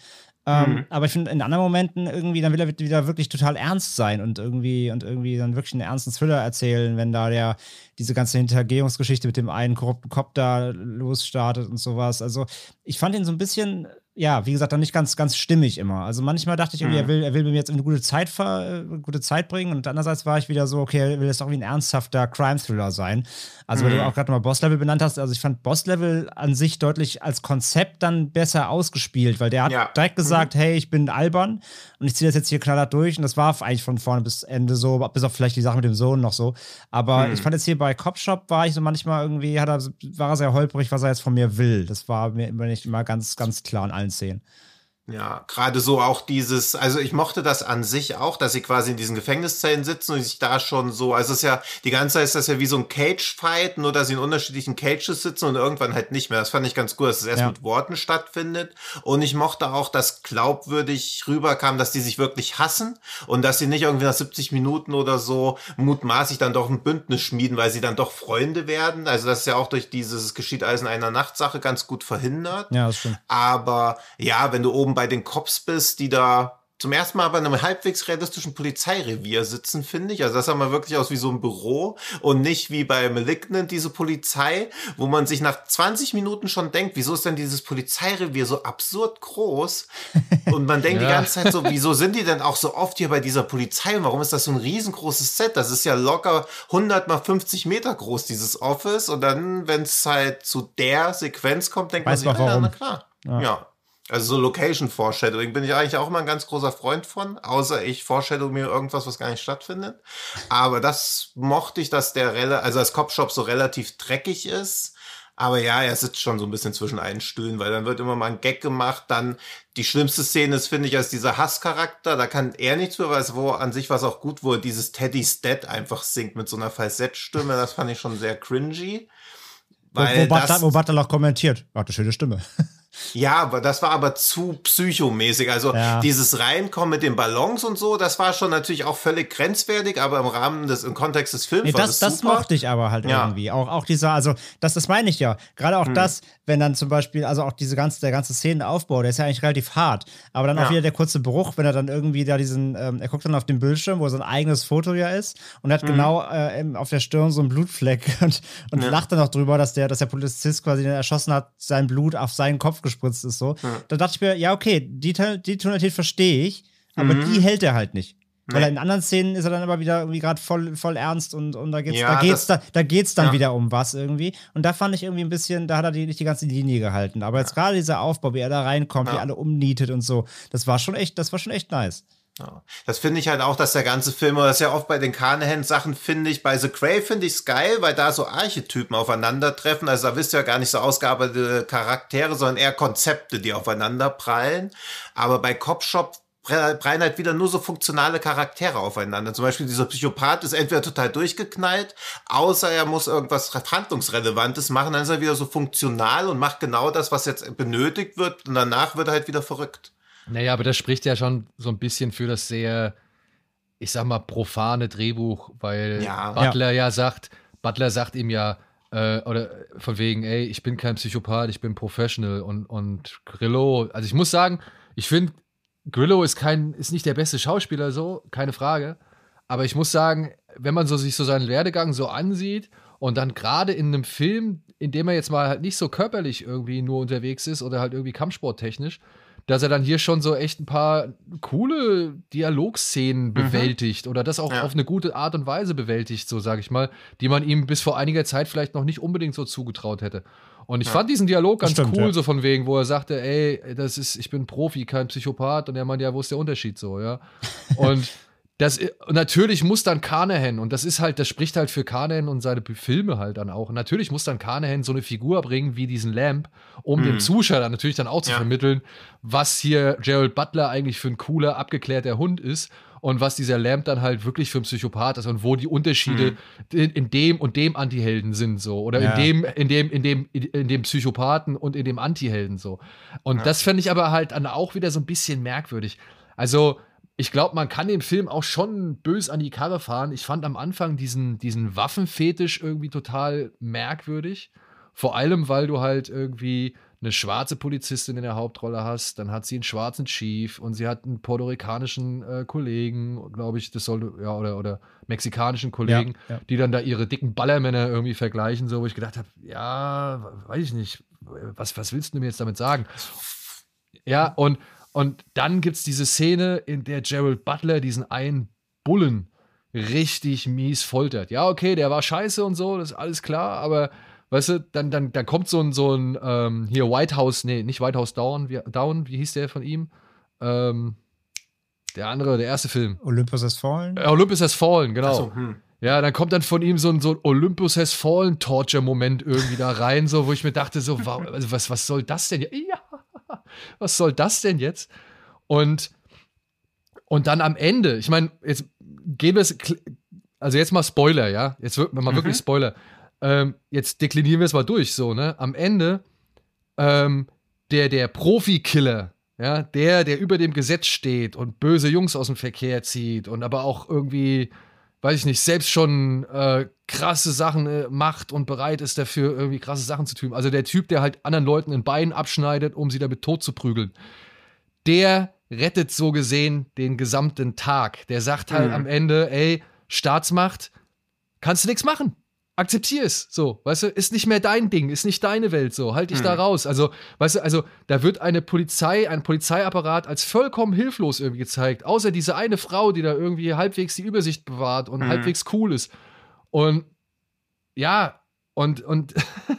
Ähm, mhm. Aber ich finde, in anderen Momenten irgendwie, dann will er wieder wirklich total ernst sein und irgendwie, und irgendwie dann wirklich einen ernsten Thriller erzählen, wenn da der, diese ganze Hintergehungsgeschichte mit dem einen korrupten Cop da losstartet und sowas. Also, ich fand ihn so ein bisschen ja, wie gesagt, dann nicht ganz, ganz stimmig immer. Also manchmal dachte ich irgendwie, mhm. er, will, er will mir jetzt eine gute Zeit, ver, äh, gute Zeit bringen und andererseits war ich wieder so, okay, er will jetzt auch wie ein ernsthafter Crime-Thriller sein. Also, mhm. weil du mhm. auch gerade mal Boss-Level benannt hast, also ich fand Boss-Level an sich deutlich als Konzept dann besser ausgespielt, weil der hat ja. direkt gesagt, mhm. hey, ich bin albern und ich ziehe das jetzt hier knallhart durch und das war eigentlich von vorne bis Ende so, bis auf vielleicht die Sache mit dem Sohn noch so. Aber mhm. ich fand jetzt hier bei Cop Shop war ich so manchmal irgendwie, hat er, war er sehr holprig, was er jetzt von mir will. Das war mir immer nicht immer ganz, ganz klar in allen Szenen. Ja, gerade so auch dieses, also ich mochte das an sich auch, dass sie quasi in diesen Gefängniszellen sitzen und sich da schon so, also es ist ja, die ganze Zeit ist das ja wie so ein Cage-Fight, nur dass sie in unterschiedlichen Cages sitzen und irgendwann halt nicht mehr. Das fand ich ganz gut, dass es erst ja. mit Worten stattfindet. Und ich mochte auch, dass glaubwürdig rüberkam, dass die sich wirklich hassen und dass sie nicht irgendwie nach 70 Minuten oder so mutmaßlich dann doch ein Bündnis schmieden, weil sie dann doch Freunde werden. Also das ist ja auch durch dieses geschieht alles in einer Nachtsache ganz gut verhindert. Ja, das stimmt. Aber ja, wenn du oben bei den Cops bist, die da zum ersten Mal bei einem halbwegs realistischen Polizeirevier sitzen, finde ich. Also das sah mal wirklich aus wie so ein Büro und nicht wie bei Malignant diese Polizei, wo man sich nach 20 Minuten schon denkt, wieso ist denn dieses Polizeirevier so absurd groß? [laughs] Und man denkt ja. die ganze Zeit so, wieso sind die denn auch so oft hier bei dieser Polizei und warum ist das so ein riesengroßes Set? Das ist ja locker 100 mal 50 Meter groß, dieses Office. Und dann, wenn es halt zu der Sequenz kommt, denkt Weiß man sich, warum. na klar. ja. ja. Also so Location Foreshadowing bin ich eigentlich auch immer ein ganz großer Freund von, außer ich foreshadow mir irgendwas, was gar nicht stattfindet. Aber das mochte ich, dass der Rel also als Cop-Shop so relativ dreckig ist. Aber ja, er sitzt schon so ein bisschen zwischen einen Stühlen, weil dann wird immer mal ein Gag gemacht. Dann die schlimmste Szene ist, finde ich, als dieser Hasscharakter. Da kann er nichts für, weil es wo an sich war es auch gut, er dieses Teddy's Dead einfach singt mit so einer Falsettstimme. Das fand ich schon sehr cringy. Weil wo, wo, Butler, wo auch kommentiert. Hat eine schöne Stimme. [laughs] Ja, aber das war aber zu psychomäßig. Also ja. dieses Reinkommen mit den Ballons und so, das war schon natürlich auch völlig grenzwertig, aber im Rahmen des, im Kontext des Films nee, das, war das, das mochte ich aber halt ja. irgendwie. Auch, auch dieser, also das, das meine ich ja. Gerade auch hm. das, wenn dann zum Beispiel, also auch diese ganze, der ganze Szenenaufbau, der ist ja eigentlich relativ hart. Aber dann auch Ja. wieder der kurze Bruch, wenn er dann irgendwie da diesen, ähm, er guckt dann auf den Bildschirm, wo sein eigenes Foto ja ist und Mhm. hat genau äh, auf der Stirn so einen Blutfleck [laughs] und, und lacht dann noch drüber, dass der, dass der Polizist quasi den er erschossen hat, sein Blut auf seinen Kopf gespritzt ist so. Da dachte ich mir, ja, okay, die, die Tonalität verstehe ich, aber Mhm. die hält er halt nicht. Weil er in anderen Szenen ist er dann aber wieder irgendwie gerade voll, voll ernst und, und da geht's, Ja, da geht's, das- da, da geht's dann Ja. wieder um was irgendwie. Und da fand ich irgendwie ein bisschen, da hat er die, nicht die ganze Linie gehalten. Aber jetzt gerade dieser Aufbau, wie er da reinkommt, wie alle umnietet und so, das war schon echt, das war schon echt nice. Das finde ich halt auch, dass der ganze Film, oder das ist ja oft bei den Carnahan-Sachen, finde ich, bei The Grey finde ich es geil, weil da so Archetypen aufeinandertreffen. Also da wisst ihr ja gar nicht so ausgearbeitete Charaktere, sondern eher Konzepte, die aufeinander prallen. Aber bei Cop Shop prallen halt wieder nur so funktionale Charaktere aufeinander. Zum Beispiel dieser Psychopath ist entweder total durchgeknallt, außer er muss irgendwas Handlungsrelevantes machen, dann ist er wieder so funktional und macht genau das, was jetzt benötigt wird und danach wird er halt wieder verrückt. Naja, aber das spricht ja schon so ein bisschen für das sehr, ich sag mal, profane Drehbuch, weil Ja. Butler ja. sagt, Butler sagt ihm ja, äh, oder von wegen, ey, ich bin kein Psychopath, ich bin Professional und, und Grillo, also ich muss sagen, ich finde, Grillo ist kein, ist nicht der beste Schauspieler, so, keine Frage. Aber ich muss sagen, wenn man so sich so seinen Werdegang so ansieht und dann gerade in einem Film, in dem er jetzt mal halt nicht so körperlich irgendwie nur unterwegs ist oder halt irgendwie kampfsporttechnisch, dass er dann hier schon so echt ein paar coole Dialogszenen bewältigt oder das auch Ja. auf eine gute Art und Weise bewältigt, so sage ich mal, die man ihm bis vor einiger Zeit vielleicht noch nicht unbedingt so zugetraut hätte. Und ich fand diesen Dialog ganz stimmt, cool, ja. so von wegen, wo er sagte, ey, das ist, ich bin Profi, kein Psychopath. Und er meinte, ja, wo ist der Unterschied so, ja? [laughs] Und das, natürlich muss dann Carnahan, und das ist halt, das spricht halt für Carnahan und seine Filme halt dann auch. Und natürlich muss dann Carnahan so eine Figur bringen wie diesen Lamp, um dem Zuschauer dann natürlich dann auch zu Ja. vermitteln, was hier Gerald Butler eigentlich für ein cooler, abgeklärter Hund ist und was dieser Lamp dann halt wirklich für ein Psychopath ist und wo die Unterschiede in, in dem und dem Antihelden sind so oder Ja. in dem in dem in dem in dem Psychopathen und in dem Antihelden so. Und das fände ich aber halt dann auch wieder so ein bisschen merkwürdig. Also ich glaube, man kann dem Film auch schon bös an die Karre fahren. Ich fand am Anfang diesen, diesen Waffenfetisch irgendwie total merkwürdig. Vor allem, weil du halt irgendwie eine schwarze Polizistin in der Hauptrolle hast, dann hat sie einen schwarzen Chief und sie hat einen puerto-ricanischen äh, Kollegen, glaube ich, das sollte, ja, oder, oder mexikanischen Kollegen, Ja, ja. die dann da ihre dicken Ballermänner irgendwie vergleichen, so, wo ich gedacht habe, ja, weiß ich nicht, was, was willst du mir jetzt damit sagen? Ja, und, und dann gibt es diese Szene, in der Gerald Butler diesen einen Bullen richtig mies foltert. Ja, okay, der war scheiße und so, das ist alles klar, aber weißt du, dann, dann, dann kommt so ein, so ein ähm, hier White House, nee, nicht White House Down, wie, Down, wie hieß der von ihm? Ähm, der andere, der erste Film. Olympus has fallen. Äh, Olympus Has Fallen, genau. Ach so, hm. Ja, dann kommt dann von ihm so ein, so ein Olympus Has Fallen Torture-Moment irgendwie da rein, so, wo ich mir dachte, so, also was, was soll das denn? Ja, was soll das denn jetzt? Und, und dann am Ende, ich meine, jetzt wir es, also jetzt mal Spoiler, ja, jetzt wird mal wirklich Spoiler. Ähm, jetzt deklinieren wir es mal durch, so, ne? Am Ende, ähm, der, der Profi-Killer, ja, der, der über dem Gesetz steht und böse Jungs aus dem Verkehr zieht und aber auch irgendwie, weiß ich nicht, selbst schon äh, krasse Sachen äh, macht und bereit ist dafür, irgendwie krasse Sachen zu tun. Also der Typ, der halt anderen Leuten ein Bein abschneidet, um sie damit tot zu prügeln, der rettet so gesehen den gesamten Tag. Der sagt halt Mhm. am Ende, ey, Staatsmacht, kannst du nichts machen. Akzeptier es, so, weißt du, ist nicht mehr dein Ding, ist nicht deine Welt, so, halt dich da raus. Also, weißt du, also, da wird eine Polizei, ein Polizeiapparat als vollkommen hilflos irgendwie gezeigt, außer diese eine Frau, die da irgendwie halbwegs die Übersicht bewahrt und halbwegs cool ist. Und ja, und, und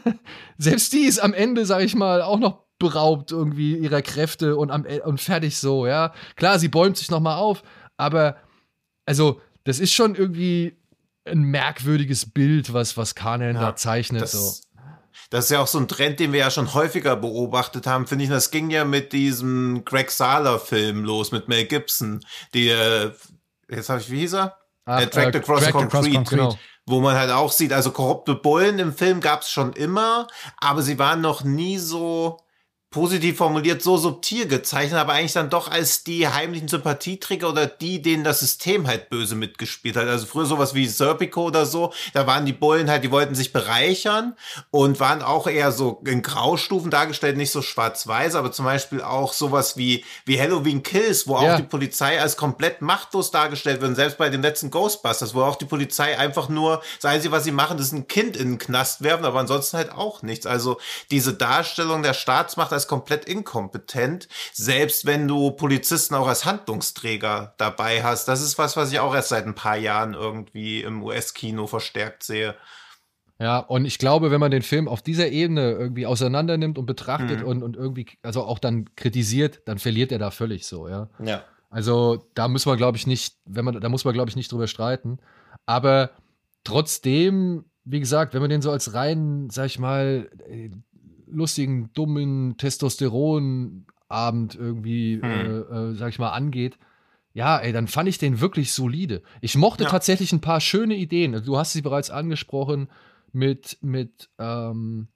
[laughs] selbst die ist am Ende, sag ich mal, auch noch beraubt irgendwie ihrer Kräfte und, am, und fertig so, ja. Klar, sie bäumt sich nochmal auf, aber also, das ist schon irgendwie ein merkwürdiges Bild, was, was Kanan Ja, da zeichnet. Das, so. das ist ja auch so ein Trend, den wir ja schon häufiger beobachtet haben, finde ich. Das ging ja mit diesem Greg Sahler-Film los, mit Mel Gibson. Die, äh, jetzt habe ich, wie hieß er? Ach, äh, Dragged äh, Across Dragged Concrete. Across Concrete, genau. Wo man halt auch sieht, also korrupte Bullen im Film gab es schon immer, aber sie waren noch nie so positiv formuliert, so subtil gezeichnet, aber eigentlich dann doch als die heimlichen Sympathieträger oder die, denen das System halt böse mitgespielt hat. Also früher sowas wie Serpico oder so, da waren die Bullen halt, die wollten sich bereichern und waren auch eher so in Graustufen dargestellt, nicht so schwarz-weiß, aber zum Beispiel auch sowas wie, wie Halloween Kills, wo ja. auch die Polizei als komplett machtlos dargestellt wird, selbst bei den letzten Ghostbusters, wo auch die Polizei einfach nur, das Einzige, was sie machen, ist ein Kind in den Knast werfen, aber ansonsten halt auch nichts. Also diese Darstellung der Staatsmacht als komplett inkompetent, selbst wenn du Polizisten auch als Handlungsträger dabei hast. Das ist was, was ich auch erst seit ein paar Jahren irgendwie im US-Kino verstärkt sehe. Ja, und ich glaube, wenn man den Film auf dieser Ebene irgendwie auseinander nimmt und betrachtet mhm. und, und irgendwie, also auch dann kritisiert, dann verliert er da völlig so, ja. Ja. Also da muss man, glaube ich, nicht, wenn man, da muss man, glaube ich, nicht drüber streiten. Aber trotzdem, wie gesagt, wenn man den so als rein, sag ich mal, äh, lustigen, dummen Testosteron-Abend irgendwie, hm. äh, äh, sag ich mal, angeht, ja, ey, dann fand ich den wirklich solide. Ich mochte ja. tatsächlich ein paar schöne Ideen. Du hast sie bereits angesprochen mit, mit, ähm,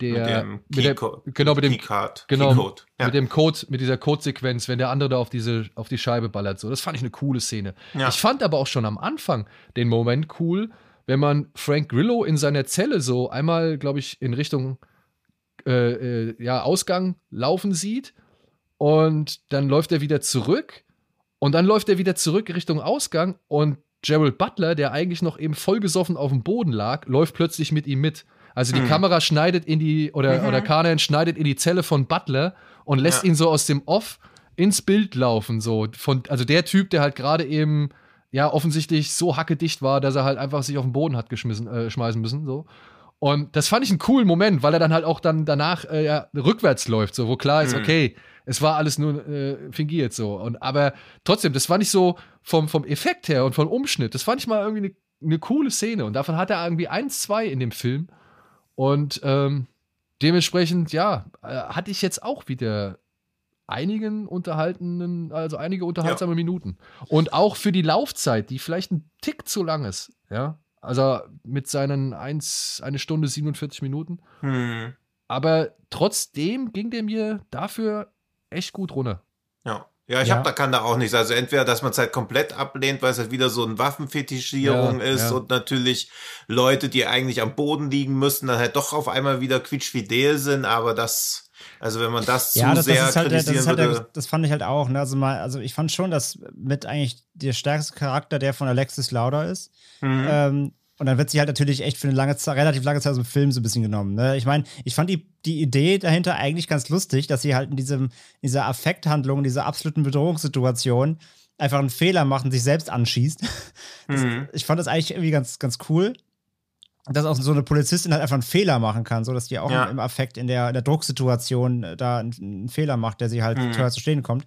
der, mit, dem mit der, genau mit dem Keycard, genau Keycode. Ja. mit dem Code mit dieser Codesequenz wenn der andere da auf diese auf die Scheibe ballert so das fand ich eine coole Szene ja. ich fand aber auch schon am Anfang den Moment cool wenn man Frank Grillo in seiner Zelle so einmal glaube ich in Richtung äh, äh, ja, Ausgang laufen sieht und dann läuft er wieder zurück und dann läuft er wieder zurück Richtung Ausgang und Gerald Butler, der eigentlich noch eben vollgesoffen auf dem Boden lag, läuft plötzlich mit ihm mit. Also die hm. Kamera schneidet in die, oder, mhm. oder Kanan schneidet in die Zelle von Butler und lässt ja. ihn so aus dem Off ins Bild laufen. So. Von, also der Typ, der halt gerade eben ja offensichtlich so hackedicht war, dass er halt einfach sich auf den Boden hat geschmissen, äh, schmeißen müssen. So. Und das fand ich einen coolen Moment, weil er dann halt auch dann danach äh, ja, rückwärts läuft, so wo klar ist, mhm. okay, es war alles nur äh, fingiert so. Und aber trotzdem, das fand ich so vom, vom Effekt her und vom Umschnitt, das fand ich mal irgendwie eine ne coole Szene. Und davon hat er irgendwie eins, zwei in dem Film. Und ähm, dementsprechend, ja, äh, hatte ich jetzt auch wieder einigen unterhaltenen, also einige unterhaltsame ja. Minuten. Und auch für die Laufzeit, die vielleicht ein Tick zu lang ist, ja, also mit seinen 1, eine Stunde 47 Minuten. Hm. Aber trotzdem ging der mir dafür echt gut runter. Ja. Ja, ich ja. Hab, da kann da auch nichts. Also entweder, dass man es halt komplett ablehnt, weil es halt wieder so eine Waffenfetischierung ja, ist ja. und natürlich Leute, die eigentlich am Boden liegen müssen, dann halt doch auf einmal wieder quietschfidel sind, aber das, also wenn man das ja, zu das, sehr das halt, kritisieren das, halt, würde. das fand ich halt auch. Ne? Also, mal, also ich fand schon, dass mit eigentlich der stärkste Charakter der von Alexis Lauder ist. Mhm. Ähm, und dann wird sie halt natürlich echt für eine lange Zeit, relativ lange Zeit aus dem Film so ein bisschen genommen. Ne? Ich meine, ich fand die, die Idee dahinter eigentlich ganz lustig, dass sie halt in diesem, in dieser Affekthandlung, in dieser absoluten Bedrohungssituation einfach einen Fehler macht und sich selbst anschießt. [laughs] Das, mhm. Ich fand das eigentlich irgendwie ganz, ganz cool dass auch so eine Polizistin halt einfach einen Fehler machen kann, so dass die auch ja. im Affekt in der, in der Drucksituation äh, da einen, einen, Fehler macht, der sie halt mhm. teuer zu stehen kommt.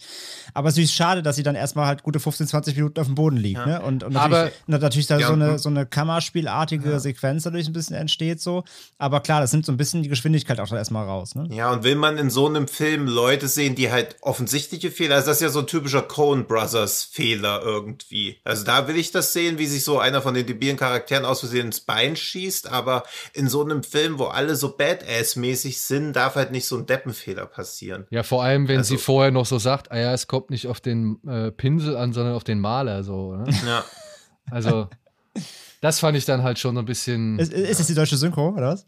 Aber es ist schade, dass sie dann erstmal halt gute 15, 20 Minuten auf dem Boden liegt, ja. ne? Und, und natürlich, Aber, natürlich da ja, so eine, so eine Kammerspielartige Sequenz dadurch ein bisschen entsteht, so. Aber klar, das nimmt so ein bisschen die Geschwindigkeit auch erstmal raus, ne? Ja, und will man in so einem Film Leute sehen, die halt offensichtliche Fehler, also das ist ja so ein typischer Coen Brothers Fehler irgendwie. Also da will ich das sehen, wie sich so einer von den debilen Charakteren aus Versehen ins Bein schießt schießt, aber in so einem Film, wo alle so Badass-mäßig sind, darf halt nicht so ein Deppenfehler passieren. Ja, vor allem, wenn also, sie vorher noch so sagt, ah ja, es kommt nicht auf den äh, Pinsel an, sondern auf den Maler, so. Ne? Ja. Also, das fand ich dann halt schon ein bisschen. Ist, ist das die deutsche Synchro, oder was?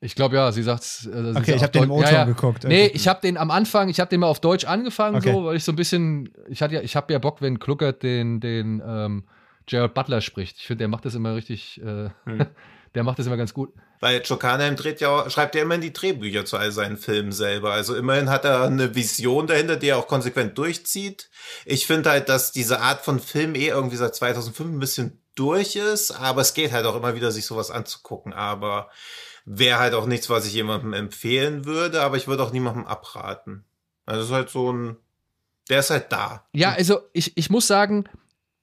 Ich glaube ja, sie sagt. Äh, okay, ich habe den im O-Ton ja, ja. geguckt. Nee, ich habe den am Anfang, ich habe den mal auf Deutsch angefangen, okay. so, weil ich so ein bisschen, ich hatte ja, ich habe ja Bock, wenn Kluckert den, den ähm, Gerald Butler spricht. Ich finde, der macht das immer richtig, äh, hm. Der macht das immer ganz gut. Weil Chokanheim dreht ja, schreibt ja immerhin die Drehbücher zu all seinen Filmen selber. Also immerhin hat er eine Vision dahinter, die er auch konsequent durchzieht. Ich finde halt, dass diese Art von Film eh irgendwie seit 2005 ein bisschen durch ist, aber es geht halt auch immer wieder, sich sowas anzugucken. Aber wäre halt auch nichts, was ich jemandem empfehlen würde, aber ich würde auch niemandem abraten. Also es ist halt so ein, der ist halt da. Ja, also ich, ich muss sagen,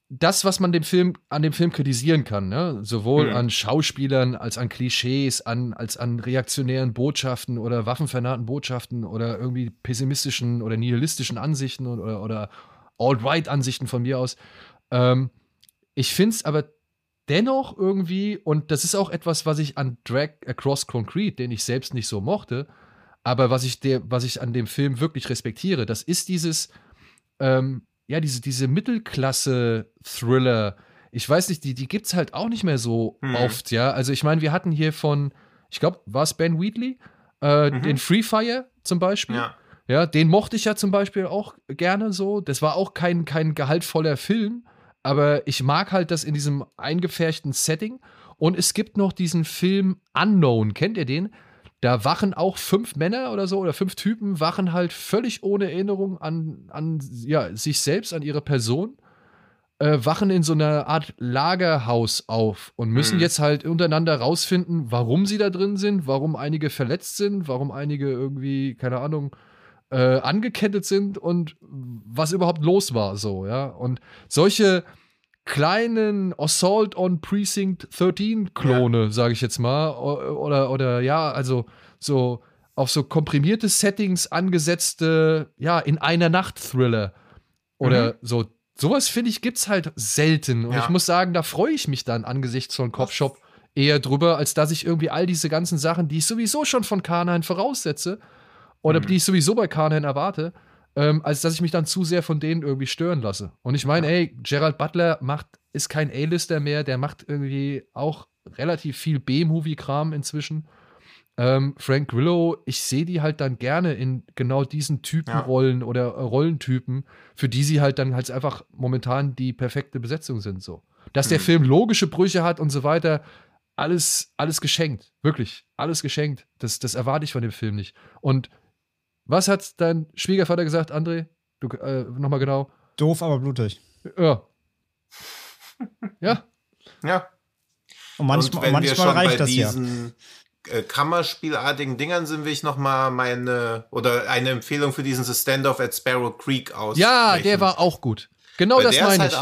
das, was man dem Film, an dem Film kritisieren kann, ne? sowohl mhm. an Schauspielern als an Klischees, an, als an reaktionären Botschaften oder waffenvernahrten Botschaften oder irgendwie pessimistischen oder nihilistischen Ansichten oder, oder Alt-Right-Ansichten von mir aus. Ähm, ich finde es aber dennoch irgendwie, und das ist auch etwas, was ich an Drag Across Concrete, den ich selbst nicht so mochte, Aber was ich, der, was ich an dem Film wirklich respektiere, das ist dieses, ähm, ja, diese, diese Mittelklasse-Thriller. Ich weiß nicht, die, die gibt es halt auch nicht mehr so Hm. oft, ja. Also ich meine, wir hatten hier von, ich glaube, war es Ben Wheatley? Äh, Mhm. Den Free Fire zum Beispiel. Ja. Ja, den mochte ich ja zum Beispiel auch gerne so. Das war auch kein, kein gehaltvoller Film, aber ich mag halt das in diesem eingefärchten Setting. Und es gibt noch diesen Film Unknown, kennt ihr den? Da wachen auch fünf Männer oder so oder fünf Typen, wachen halt völlig ohne Erinnerung an, an ja, sich selbst, an ihre Person, äh, wachen in so einer Art Lagerhaus auf und müssen Mhm. jetzt halt untereinander rausfinden, warum sie da drin sind, warum einige verletzt sind, warum einige irgendwie, keine Ahnung, äh, angekettet sind und was überhaupt los war, so, ja. Und solche kleinen Assault on Precinct 13 Klone, sage ich jetzt mal, oder, oder ja, also so auf so komprimierte Settings angesetzte, ja, in einer Nacht Thriller oder so. Sowas finde ich gibt's halt selten und Ja. ich muss sagen, da freue ich mich dann angesichts von Copshop eher drüber, als dass ich irgendwie all diese ganzen Sachen, die ich sowieso schon von Carnine voraussetze oder Mhm. die ich sowieso bei Carnine erwarte, ähm, als dass ich mich dann zu sehr von denen irgendwie stören lasse. Und ich meine, ey, Gerald Butler macht, ist kein A-Lister mehr, der macht irgendwie auch relativ viel B-Movie-Kram inzwischen. Ähm, Frank Grillo, ich sehe die halt dann gerne in genau diesen Typenrollen oder äh, Rollentypen, für die sie halt dann halt einfach momentan die perfekte Besetzung sind. So. Dass der Mhm. Film logische Brüche hat und so weiter, alles, alles geschenkt. Wirklich. Alles geschenkt. Das, das erwarte ich von dem Film nicht. Und was hat dein Schwiegervater gesagt, André? Du, äh, nochmal genau. Doof, aber blutig. Ja. [laughs] Ja. Ja. Und manchmal, und wenn wir manchmal schon reicht bei das ja. diesen äh, Kammerspielartigen Dingern sind, will ich noch mal meine oder eine Empfehlung für diesen The Standoff at Sparrow Creek aussprechen. Ja, der war auch gut. Genau Weil das der ist meine halt ich.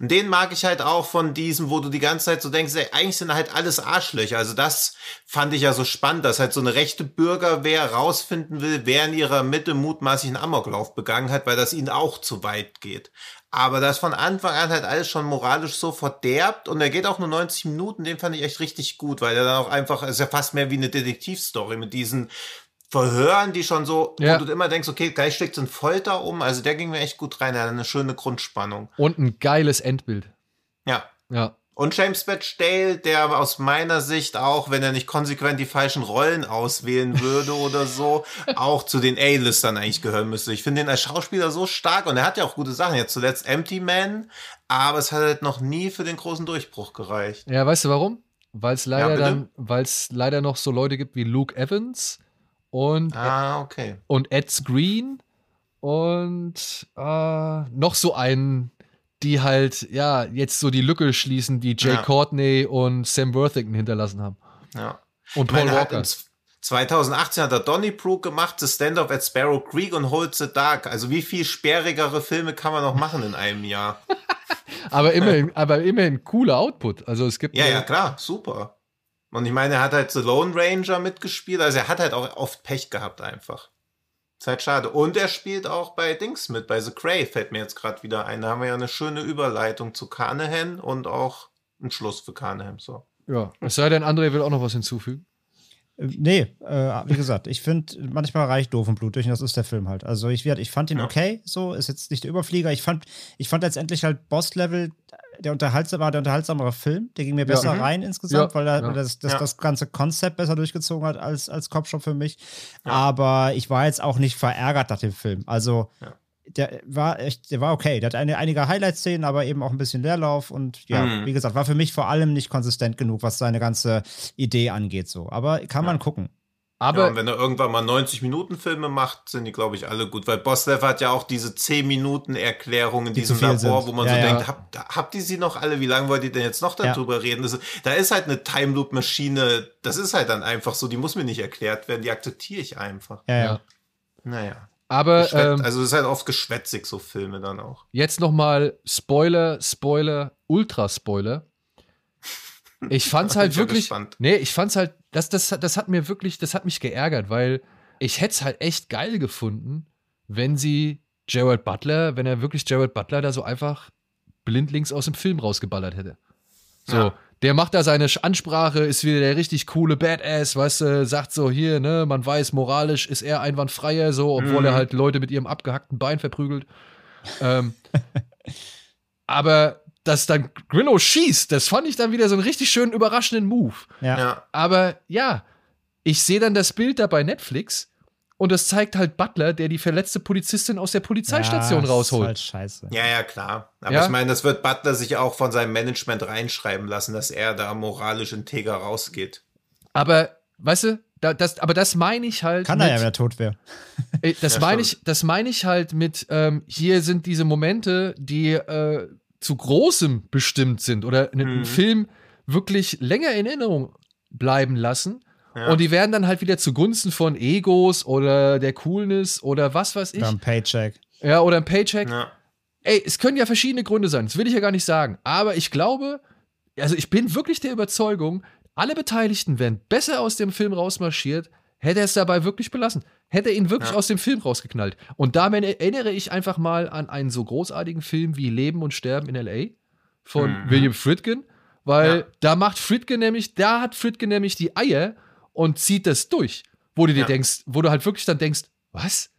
Auch, den mag ich halt auch von diesem, wo du die ganze Zeit so denkst, ey, eigentlich sind halt alles Arschlöcher. Also das fand ich ja so spannend, dass halt so eine rechte Bürgerwehr rausfinden will, wer in ihrer Mitte mutmaßlich einen Amoklauf begangen hat, weil das ihnen auch zu weit geht. Aber das von Anfang an halt alles schon moralisch so verderbt und er geht auch nur 90 Minuten, den fand ich echt richtig gut, weil er dann auch einfach, ist ja fast mehr wie eine Detektivstory mit diesen Verhören, die schon so, Ja. wo du immer denkst, okay, gleich steckt so ein Folter um. Also der ging mir echt gut rein, er hat eine schöne Grundspannung. Und ein geiles Endbild. Ja. Ja. Und James Batchdale, der aus meiner Sicht auch, wenn er nicht konsequent die falschen Rollen auswählen würde [laughs] oder so, auch zu den A-Listern eigentlich gehören müsste. Ich finde ihn als Schauspieler so stark und er hat ja auch gute Sachen. Jetzt zuletzt Empty Man, aber es hat halt noch nie für den großen Durchbruch gereicht. Ja, weißt du warum? Weil es leider dann, weil es leider noch so Leute gibt wie Luke Evans und, Ah, okay. und Ed Screen und äh, noch so einen, die halt, ja, jetzt so die Lücke schließen, die Jay Ja. Courtney und Sam Worthington hinterlassen haben. Ja. Und meine, Paul hat Walker. in z- 2018 hat er Donnybrook gemacht, The Stand-Up at Sparrow Creek und Hold the Dark. Also wie viel sperrigere Filme kann man noch machen in einem Jahr? [laughs] Aber immerhin, [laughs] aber immerhin cooler Output. Also es gibt Ja, ja, klar, super. Und ich meine, er hat halt The Lone Ranger mitgespielt, also er hat halt auch oft Pech gehabt einfach. Ist halt schade. Und er spielt auch bei Dings mit, bei The Cray fällt mir jetzt gerade wieder ein. Da haben wir ja eine schöne Überleitung zu Carnahan und auch einen Schluss für Carnahan. So. ja. Es sei denn, André will auch noch was hinzufügen. Nee, äh, wie gesagt, ich finde, manchmal reicht doof und blutig und das ist der Film halt. Also ich, ich fand ihn Ja. okay, so, ist jetzt nicht der Überflieger. Ich fand, ich fand letztendlich halt Boss-Level, der unterhaltsam war der unterhaltsamere Film. Der ging mir besser Mhm. rein insgesamt, Ja, weil er ja. das, das, Ja. das ganze Konzept besser durchgezogen hat als, als Cop-Shop für mich. Aber ich war jetzt auch nicht verärgert nach dem Film. Also Ja. Der war echt, der war okay. Der hat eine, einige Highlight-Szenen, aber eben auch ein bisschen Leerlauf und ja, Mhm. wie gesagt, war für mich vor allem nicht konsistent genug, was seine ganze Idee angeht. So. Aber kann man gucken. Aber ja, und wenn er irgendwann mal 90-Minuten-Filme macht, sind die, glaube ich, alle gut. Weil Bosslev hat ja auch diese 10-Minuten-Erklärung in Die diesem Labor, sind. wo man Ja, so ja. denkt, habt, habt ihr sie noch alle? Wie lange wollt ihr denn jetzt noch Ja. darüber reden? Das, da ist halt eine Time-Loop-Maschine. Das ist halt dann einfach so. Die muss mir nicht erklärt werden. Die akzeptiere ich einfach. Ja, ja. ja. Naja. Aber ähm, also es ist halt oft geschwätzig, so Filme dann auch. jetzt noch mal Spoiler, Spoiler, Ultra-Spoiler. Ich fand's [laughs] halt schon wirklich. gespannt. Nee, ich fand's halt, das, das, das hat mir wirklich, das hat mich geärgert, weil ich hätte es halt echt geil gefunden, wenn sie Gerald Butler, wenn er wirklich Gerald Butler da so einfach blindlings aus dem Film rausgeballert hätte. So, Ja. Der macht da seine Ansprache, ist wieder der richtig coole Badass, weißt du, sagt so hier, ne, man weiß, moralisch ist er einwandfreier, so, obwohl Mhm. er halt Leute mit ihrem abgehackten Bein verprügelt. ähm, [laughs] aber dass dann Grillo schießt, das fand ich dann wieder so einen richtig schönen, überraschenden Move. Ja. Ja. Aber ja, ich sehe dann das Bild da bei Netflix und das zeigt halt Butler, der die verletzte Polizistin aus der Polizeistation ja, rausholt. Ist halt scheiße. Ja, ja, klar. Aber Ja. ich meine, das wird Butler sich auch von seinem Management reinschreiben lassen, dass er da moralisch integer rausgeht. Aber, weißt du, da, das, aber das meine ich halt. Kann mit, er ja, wenn er tot wäre. [laughs] Das Ja, meine ich, das meine ich halt mit, ähm, hier sind diese Momente, die äh, zu großem bestimmt sind oder einen Mhm. Film wirklich länger in Erinnerung bleiben lassen. Ja. Und die werden dann halt wieder zugunsten von Egos oder der Coolness oder was weiß ich. Oder ein Paycheck. Ja, oder ein Paycheck. ja. Ey, es können ja verschiedene Gründe sein, das will ich ja gar nicht sagen. Aber ich glaube, also ich bin wirklich der Überzeugung, alle Beteiligten wären besser aus dem Film rausmarschiert, hätte er es dabei wirklich belassen. Hätte er ihn wirklich Ja. aus dem Film rausgeknallt. Und damit erinnere ich einfach mal an einen so großartigen Film wie Leben und Sterben in L.A. von Mhm. William Friedkin, weil Ja. da macht Friedkin nämlich, da hat Friedkin nämlich die Eier und zieht das durch. Wo du dir Ja. denkst, wo du halt wirklich dann denkst, was?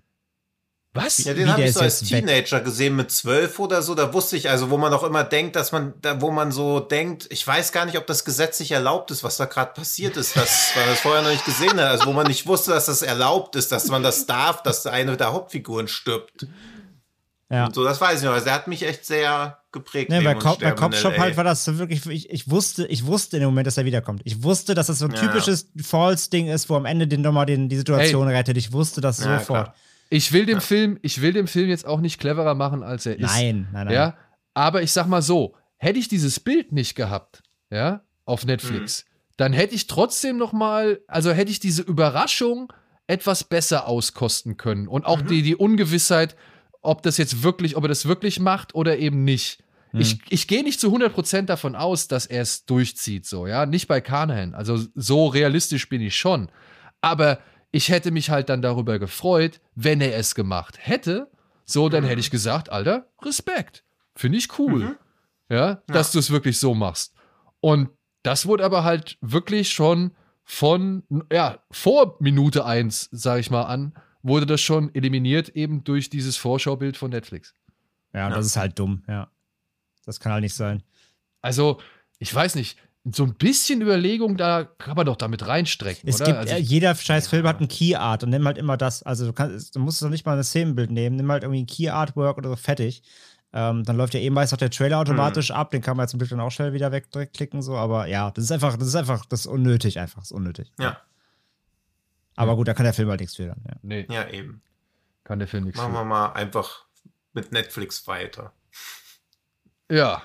Was? Ja, den habe ich so als? Teenager gesehen mit zwölf oder so. Da wusste ich, also wo man auch immer denkt, dass man, da, wo man so denkt, ich weiß gar nicht, ob das gesetzlich erlaubt ist, was da gerade passiert ist, dass [laughs] man das vorher noch nicht gesehen hat. Also wo man nicht wusste, dass das erlaubt ist, dass man das darf, dass eine der Hauptfiguren stirbt. Ja. Und so, das weiß ich noch. Also der hat mich echt sehr geprägt. Nee, bei, Cop, bei Cop Shop halt war das so wirklich, ich, ich wusste, ich wusste in dem Moment, dass er wiederkommt. Ich wusste, dass das so ein Ja. typisches Falls-Ding ist, wo am Ende den nochmal den, die Situation rettet. Ich wusste das Ja, sofort. klar. Ich will dem Film, ich will dem Film jetzt auch nicht cleverer machen, als er ist. Nein, nein, nein. Ja, aber ich sag mal so, hätte ich dieses Bild nicht gehabt, ja, auf Netflix, Mhm. dann hätte ich trotzdem noch mal, also hätte ich diese Überraschung etwas besser auskosten können und auch Mhm. die, die Ungewissheit, ob das jetzt wirklich, ob er das wirklich macht oder eben nicht. Mhm. Ich, ich gehe nicht zu 100% davon aus, dass er es durchzieht, so, ja, nicht bei Carnahan. Also so realistisch bin ich schon. Aber ich hätte mich halt dann darüber gefreut, wenn er es gemacht hätte. So, dann hätte ich gesagt, Alter, Respekt. Finde ich cool. Mhm. Ja, dass du es wirklich so machst. Und das wurde aber halt wirklich schon von, ja, vor Minute 1, sag ich mal an, wurde das schon eliminiert, eben durch dieses Vorschaubild von Netflix. Ja, Ja. das ist halt dumm, ja. Das kann halt nicht sein. Also, ich weiß nicht, so ein bisschen Überlegung, da kann man doch damit reinstrecken, Es oder? gibt, also, äh, jeder scheiß Film hat ein Key Art und nimm halt immer das. Also du, kannst, du musst doch nicht mal ein Szenenbild nehmen, nimm halt irgendwie ein Key Artwork oder so fertig. Ähm, dann läuft ja eh meist auch der Trailer automatisch ab, den kann man zum Glück dann auch schnell wieder wegklicken, so, aber ja, das ist einfach, das ist einfach, das ist unnötig, einfach, das ist unnötig. Ja, Aber gut, da kann der Film halt nichts für dann, ja. nee, ja, eben. kann der Film nichts Machen für. wir mal einfach mit Netflix weiter. Ja.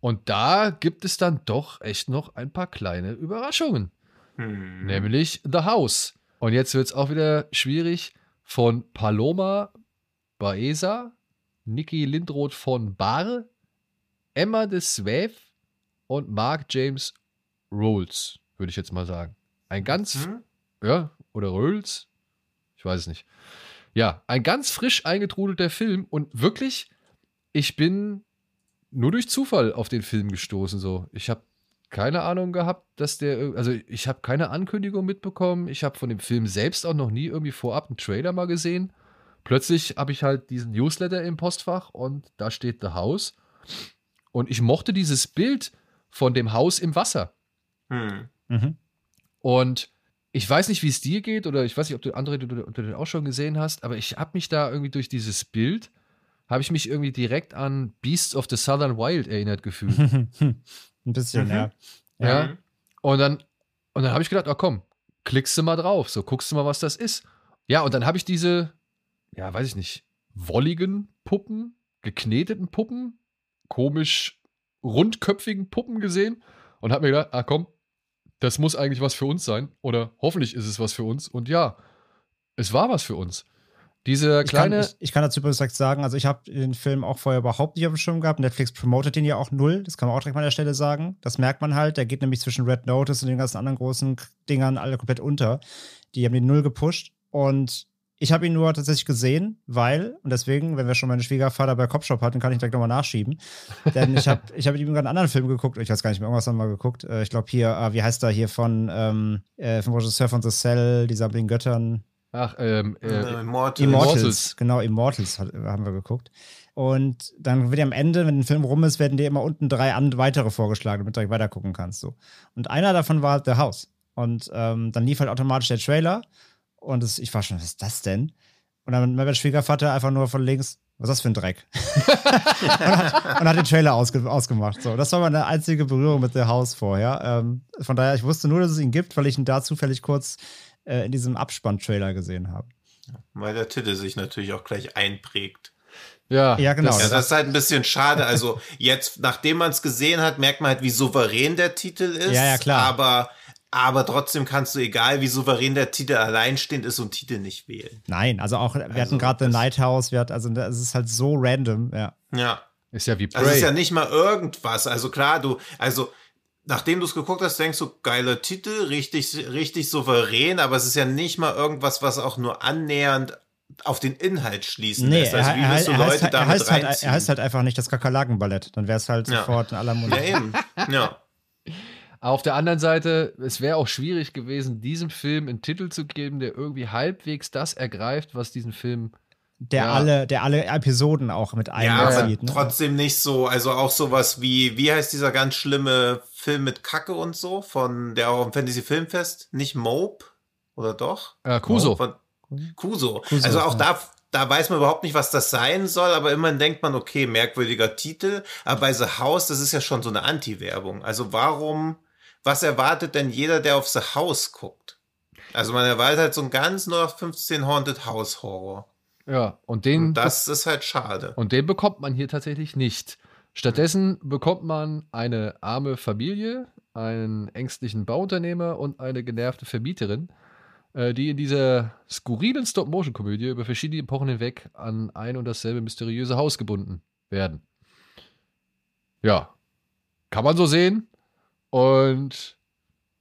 Und da gibt es dann doch echt noch ein paar kleine Überraschungen. Hm. Nämlich The House. Und jetzt wird es auch wieder schwierig. Von Paloma Baeza, Niki Lindroth von Bar, Emma de Swaef und Mark James Rolls, würde ich jetzt mal sagen. Ein ganz, Hm? ja, oder Rolls? Ich weiß es nicht. Ja, ein ganz frisch eingetrudelter Film und wirklich, ich bin nur durch Zufall auf den Film gestoßen. So, ich habe keine Ahnung gehabt, dass der, also ich habe keine Ankündigung mitbekommen. Ich habe von dem Film selbst auch noch nie irgendwie vorab einen Trailer mal gesehen. Plötzlich habe ich halt diesen Newsletter im Postfach und da steht The House. Und ich mochte dieses Bild von dem Haus im Wasser. Hm. Mhm. Und ich weiß nicht, wie es dir geht, oder ich weiß nicht, ob du andere du, du den auch schon gesehen hast, aber ich habe mich da irgendwie durch dieses Bild, habe ich mich irgendwie direkt an Beasts of the Southern Wild erinnert gefühlt. [laughs] Ein bisschen, Mhm. ja. ja. Mhm. Und dann, und dann habe ich gedacht, oh komm, klickst du mal drauf, so guckst du mal, was das ist. Ja, und dann habe ich diese, ja, weiß ich nicht, wolligen Puppen, gekneteten Puppen, komisch rundköpfigen Puppen gesehen und habe mir gedacht, ah komm, das muss eigentlich was für uns sein oder hoffentlich ist es was für uns. Und ja, es war was für uns. Dieser Ich kann, kleine, ich, ich kann dazu übrigens direkt sagen, also ich habe den Film auch vorher überhaupt nicht auf dem Schirm gehabt. Netflix promotet den ja auch null. Das kann man auch direkt mal an der Stelle sagen. Das merkt man halt. Der geht nämlich zwischen Red Notice und den ganzen anderen großen Dingern alle komplett unter. Die haben den null gepusht. Und Ich habe ihn nur tatsächlich gesehen, weil, und deswegen, wenn wir schon meinen Schwiegervater bei Copshop hatten, kann ich direkt nochmal nachschieben. Denn ich habe ich hab mit ihm gerade einen anderen Film geguckt, ich weiß gar nicht mehr, irgendwas haben wir geguckt. Äh, ich glaube hier, äh, wie heißt er hier von, ähm, äh, vom Regisseur von The Cell, dieser mit den Göttern. Ach, ähm, äh, Immortals. Immortals. Immortals. Genau, Immortals hat, haben wir geguckt. Und dann wird ja am Ende, wenn ein Film rum ist, werden dir immer unten drei an, weitere vorgeschlagen, damit du direkt weiter gucken kannst. So. Und einer davon war The House. Und ähm, dann lief halt automatisch der Trailer. Und das, ich war schon, was ist das denn? Und dann mein Schwiegervater einfach nur von links, was ist das für ein Dreck? [laughs] und, hat, und hat den Trailer ausge, ausgemacht. So, das war meine einzige Berührung mit The House vorher. Ähm, von daher, ich wusste nur, dass es ihn gibt, weil ich ihn da zufällig kurz äh, in diesem Abspann-Trailer gesehen habe. Weil der Titel sich natürlich auch gleich einprägt. ja, Ja, genau. Ja, Das- das ist halt ein bisschen schade. Also jetzt, nachdem man es gesehen hat, merkt man halt, wie souverän der Titel ist. Ja, ja, klar. Aber, aber trotzdem kannst du, egal wie souverän der Titel alleinstehend ist, so einen Titel nicht wählen. Nein, also auch, wir hatten Also, gerade The das- Night House, wir hatten, also es ist halt so random, ja. Ja. ist ja wie Also es Prey. ist ja nicht mal irgendwas. Also klar, du, also nachdem du es geguckt hast, denkst du, geiler Titel, richtig, richtig souverän, aber es ist ja nicht mal irgendwas, was auch nur annähernd auf den Inhalt schließen Nee, lässt. er, Also er, wie er, willst du er, Leute heißt, halt- er, damit heißt halt, reinziehen? er heißt halt einfach nicht das Kakerlakenballett. Dann wäre es halt Ja. sofort in aller Munde. ja, eben. Ja. Auf der anderen Seite, es wäre auch schwierig gewesen, diesem Film einen Titel zu geben, der irgendwie halbwegs das ergreift, was diesen Film. Der, Ja. alle, der alle Episoden auch mit Ja, aber einbezieht. ne? trotzdem nicht so, also auch sowas wie, wie heißt dieser ganz schlimme Film mit Kacke und so, von der auch im Fantasy Filmfest, nicht Mope, oder doch? Äh, Kuso. Von Kuso. Kuso, Also auch ja. da, da weiß man überhaupt nicht, was das sein soll, aber immerhin denkt man, okay, merkwürdiger Titel. Aber bei The House, das ist ja schon so eine Anti-Werbung. Also warum, was erwartet denn jeder, der auf The House guckt? Also man erwartet halt so einen ganz 0815 Haunted House Horror. Ja, und den, Und das ist halt schade. und den bekommt man hier tatsächlich nicht. Stattdessen bekommt man eine arme Familie, einen ängstlichen Bauunternehmer und eine genervte Vermieterin, äh, die in dieser skurrilen Stop-Motion-Komödie über verschiedene Epochen hinweg an ein und dasselbe mysteriöse Haus gebunden werden. Ja, kann man so sehen. Und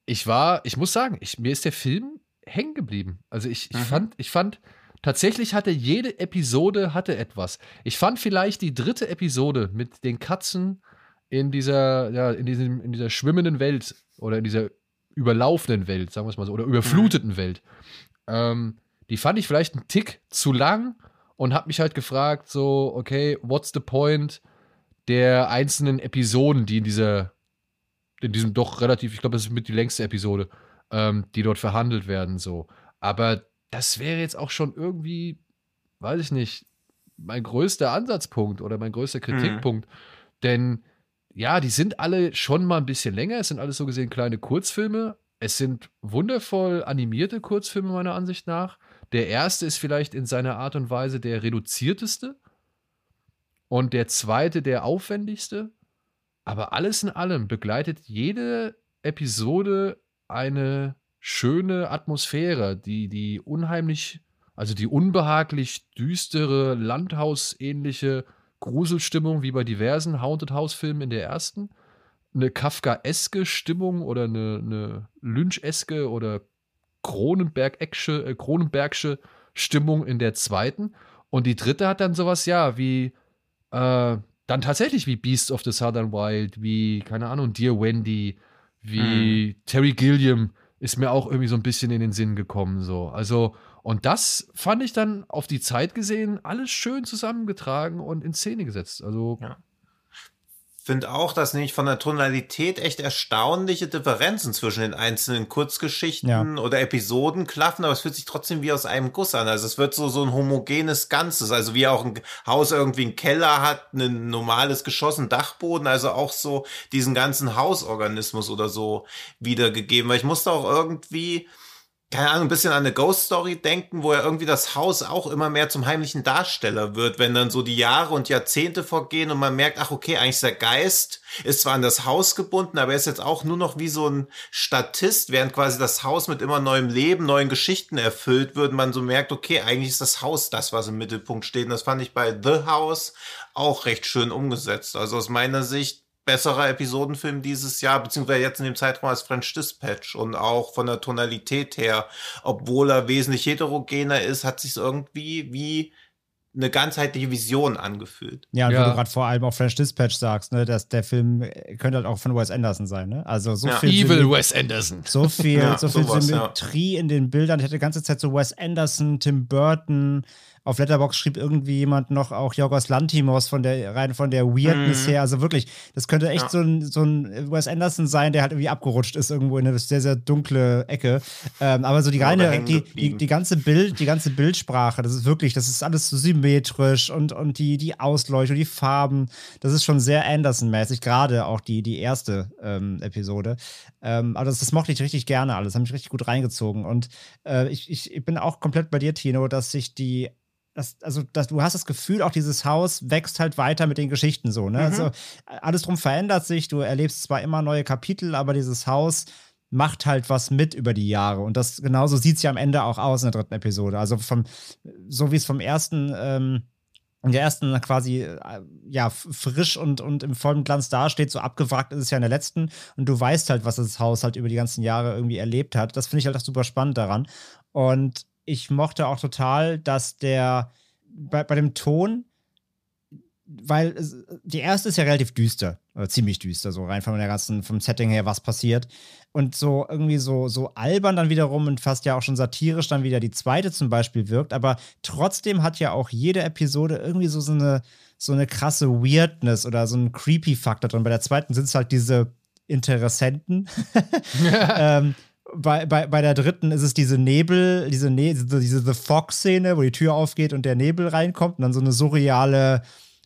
ich war, ich muss sagen, ich, mir ist der Film hängen geblieben. Also ich, ich Mhm. fand, ich fand, tatsächlich hatte jede Episode hatte etwas. Ich fand vielleicht die dritte Episode mit den Katzen in dieser, ja, in diesem, in dieser schwimmenden Welt oder in dieser überlaufenden Welt, sagen wir es mal so, oder überfluteten Welt. Ähm, die fand ich vielleicht einen Tick zu lang und habe mich halt gefragt, so, okay, what's the point der einzelnen Episoden, die in dieser, in diesem doch relativ, ich glaube, das ist mit die längste Episode, ähm, die dort verhandelt werden, so. Aber das wäre jetzt auch schon irgendwie, weiß ich nicht, mein größter Ansatzpunkt oder mein größter Kritikpunkt. Denn ja, die sind alle schon mal ein bisschen länger. Es sind alles so gesehen kleine Kurzfilme. Es sind wundervoll animierte Kurzfilme meiner Ansicht nach. Der erste ist vielleicht in seiner Art und Weise der reduzierteste und der zweite der aufwendigste. Aber alles in allem begleitet jede Episode eine schöne Atmosphäre, die, die unheimlich, also die unbehaglich düstere, Landhausähnliche Gruselstimmung wie bei diversen Haunted House-Filmen in der ersten. Eine Kafkaeske Stimmung oder eine, eine Lynch-eske oder Cronenberg-esche, äh, Cronenbergsche Stimmung in der zweiten. Und die dritte hat dann sowas, ja, wie äh, dann tatsächlich wie Beasts of the Southern Wild, wie, keine Ahnung, Dear Wendy, wie Terry Gilliam ist mir auch irgendwie so ein bisschen in den Sinn gekommen. So. Also, und das fand ich dann auf die Zeit gesehen alles schön zusammengetragen und in Szene gesetzt. Also, Ja. Finde auch, dass nämlich von der Tonalität echt erstaunliche Differenzen zwischen den einzelnen Kurzgeschichten Ja. oder Episoden klaffen, aber es fühlt sich trotzdem wie aus einem Guss an. Also es wird so, so ein homogenes Ganzes. Also wie auch ein Haus irgendwie einen Keller hat, ein normales Geschoss, einen Dachboden, also auch so diesen ganzen Hausorganismus oder so wiedergegeben. Weil ich musste auch irgendwie keine Ahnung, ein bisschen an eine Ghost Story denken, wo ja irgendwie das Haus auch immer mehr zum heimlichen Darsteller wird, wenn dann so die Jahre und Jahrzehnte vorgehen und man merkt, ach okay, eigentlich ist der Geist ist zwar an das Haus gebunden, aber er ist jetzt auch nur noch wie so ein Statist, während quasi das Haus mit immer neuem Leben, neuen Geschichten erfüllt wird man so merkt, okay, eigentlich ist das Haus das, was im Mittelpunkt steht. Und das fand ich bei The House auch recht schön umgesetzt. Also aus meiner Sicht besserer Episodenfilm dieses Jahr, beziehungsweise jetzt in dem Zeitraum als French Dispatch und auch von der Tonalität her, obwohl er wesentlich heterogener ist, hat sich irgendwie wie eine ganzheitliche Vision angefühlt. Ja, und Ja. wo du gerade vor allem auch French Dispatch sagst, ne, dass der Film könnte halt auch von Wes Anderson sein, ne? Also so Ja. viel Evil Symmet- Wes Anderson. so viel, Ja, so viel sowas, ja. Symmetrie in den Bildern. Ich hatte die ganze Zeit so Wes Anderson, Tim Burton. Auf Letterbox schrieb irgendwie jemand noch auch Jorgos Lantimos von der rein von der Weirdness Mhm. her. Also wirklich, das könnte echt Ja. so, ein, so ein Wes Anderson sein, der halt irgendwie abgerutscht ist irgendwo in eine sehr, sehr dunkle Ecke. Ähm, aber so die reine, die, die, die ganze Bild, die ganze Bildsprache, das ist wirklich, das ist alles so symmetrisch und, und die, die Ausleuchtung, die Farben, das ist schon sehr Anderson-mäßig, gerade auch die, die erste ähm, Episode. Ähm, aber das, das mochte ich richtig gerne alles, hat mich richtig gut reingezogen. Und äh, ich, ich, ich bin auch komplett bei dir, Tino, dass sich die das, also das, du hast das Gefühl, auch dieses Haus wächst halt weiter mit den Geschichten so. Ne? Mhm. Also alles drum verändert sich. Du erlebst zwar immer neue Kapitel, aber dieses Haus macht halt was mit über die Jahre. Und das genauso sieht es ja am Ende auch aus in der dritten Episode. Also vom, so wie es vom ersten, ähm, in der ersten quasi äh, ja frisch und, und im vollen Glanz dasteht, so abgewrackt ist es ja in der letzten. Und du weißt halt, was das Haus halt über die ganzen Jahre irgendwie erlebt hat. Das finde ich halt auch super spannend daran. Und ich mochte auch total, dass der bei, bei dem Ton, weil die erste ist ja relativ düster, ziemlich düster, so rein von der ganzen, vom Setting her, was passiert. Und so irgendwie so, so albern dann wiederum und fast ja auch schon satirisch dann wieder die zweite zum Beispiel wirkt. Aber trotzdem hat ja auch jede Episode irgendwie so, so eine, so eine krasse Weirdness oder so einen Creepy-Faktor drin. Bei der zweiten sind es halt diese Interessenten. [laughs] [laughs] ähm, bei, bei, bei der dritten ist es diese Nebel, diese, ne diese, The Fog-Szene, wo die Tür aufgeht und der Nebel reinkommt und dann so eine surreale,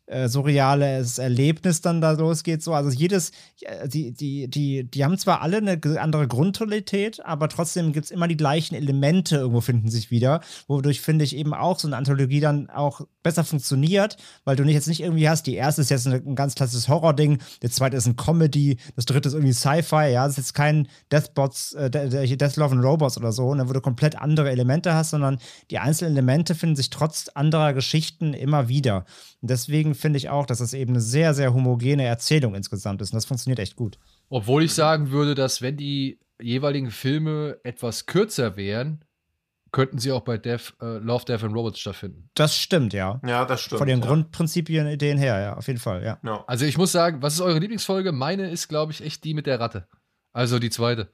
äh, surreales Erlebnis dann da losgeht. So. Also jedes, äh, die, die, die, die haben zwar alle eine andere Grundtonalität, aber trotzdem gibt es immer die gleichen Elemente irgendwo finden sich wieder, wodurch finde ich eben auch so eine Anthologie dann auch besser funktioniert, weil du nicht jetzt nicht irgendwie hast, die erste ist jetzt ein, ein ganz klassisches Horror-Ding, der zweite ist ein Comedy, das dritte ist irgendwie Sci-Fi, ja, das ist jetzt kein Deathbots, äh, De- De- Death Love and Robots oder so, ne, wo du komplett andere Elemente hast, sondern die einzelnen Elemente finden sich trotz anderer Geschichten immer wieder. Und deswegen finde ich auch, dass das eben eine sehr, sehr homogene Erzählung insgesamt ist und das funktioniert echt gut. Obwohl ich sagen würde, dass wenn die jeweiligen Filme etwas kürzer wären, könnten sie auch bei Death, äh, Love, Death and Robots stattfinden. Das stimmt, ja. Ja, das stimmt. Von den ja. Grundprinzipien, Ideen her, ja, auf jeden Fall, ja. Ja. Also ich muss sagen, was ist eure Lieblingsfolge? Meine ist, glaube ich, echt die mit der Ratte. Also die zweite.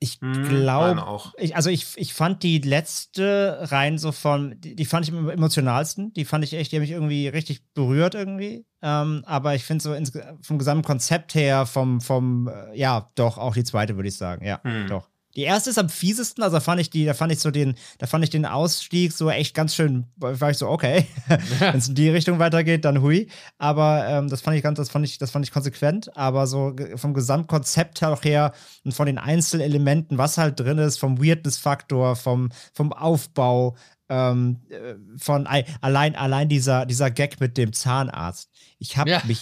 Ich Hm, glaube, ich, also ich, ich fand die letzte rein so von, die, die fand ich am emotionalsten. Die fand ich echt, die hat mich irgendwie richtig berührt irgendwie. Ähm, aber ich finde so ins, vom gesamten Konzept her, vom, vom, äh, ja, doch, auch die zweite würde ich sagen. Ja, Hm. doch. Die erste ist am fiesesten, also fand ich die, da fand ich so den, da fand ich den Ausstieg so echt ganz schön, war ich so, okay, [laughs] wenn es in die Richtung weitergeht, dann hui. Aber ähm, das fand ich ganz, das fand ich, das fand ich konsequent. Aber so vom Gesamtkonzept her und von den Einzelelementen, was halt drin ist, vom Weirdness-Faktor, vom, vom Aufbau, ähm, äh, von ei- allein, allein dieser, dieser Gag mit dem Zahnarzt. Ich habe Ja. mich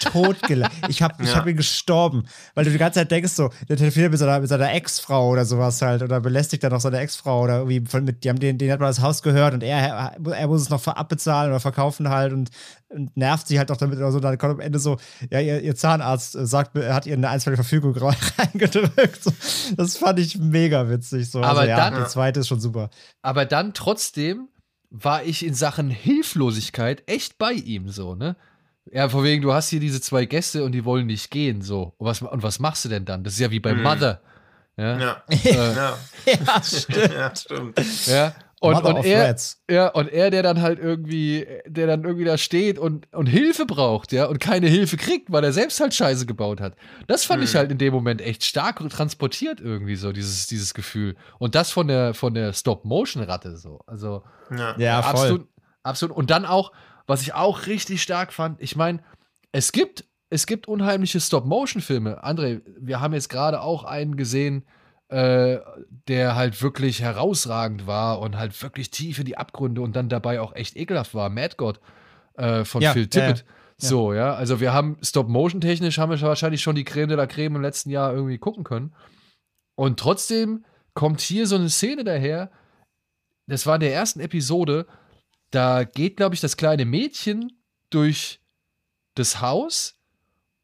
totgelacht. Ich habe ich Ja. hab bin gestorben, weil du die ganze Zeit denkst so, der telefoniert mit seiner, mit seiner Ex-Frau oder sowas halt oder belästigt dann noch seine Ex-Frau oder irgendwie von, mit, die haben den, den hat man das Haus gehört und er, er muss es noch abbezahlen oder verkaufen halt und, und nervt sie halt noch damit oder so. Dann kommt am Ende so, ja, ihr, ihr Zahnarzt äh, sagt, er hat ihr eine einstweilige Verfügung [laughs] reingedrückt. So, das fand ich mega witzig. So. Aber also, ja, dann- die zweite ist schon super. Aber dann trotzdem war ich in Sachen Hilflosigkeit echt bei ihm so, ne? Ja, von wegen, du hast hier diese zwei Gäste und die wollen nicht gehen, so. Und was, und was machst du denn dann? Das ist ja wie bei Mhm. Mother. Ja. Ja. Äh, ja. Ja, stimmt. ja, stimmt. ja. Und, Mother und er, ja, und er, der dann halt irgendwie, der dann irgendwie da steht und, und Hilfe braucht, ja, und keine Hilfe kriegt, weil er selbst halt Scheiße gebaut hat. Das fand ich Mhm. halt in dem Moment echt stark transportiert irgendwie so, dieses, dieses Gefühl. Und das von der, von der Stop-Motion-Ratte so. Also, Ja. Ja, voll. absolut, absolut. Und dann auch, was ich auch richtig stark fand, ich meine, es gibt, es gibt unheimliche Stop-Motion-Filme. André, wir haben jetzt gerade auch einen gesehen, äh, der halt wirklich herausragend war und halt wirklich tief in die Abgründe und dann dabei auch echt ekelhaft war. Mad God äh, von Ja, Phil ja, Tippett. ja. So, ja. Also wir haben Stop-Motion-technisch haben wir wahrscheinlich schon die Creme de la Creme im letzten Jahr irgendwie gucken können. Und trotzdem kommt hier so eine Szene daher, das war in der ersten Episode, da geht, glaube ich, das kleine Mädchen durch das Haus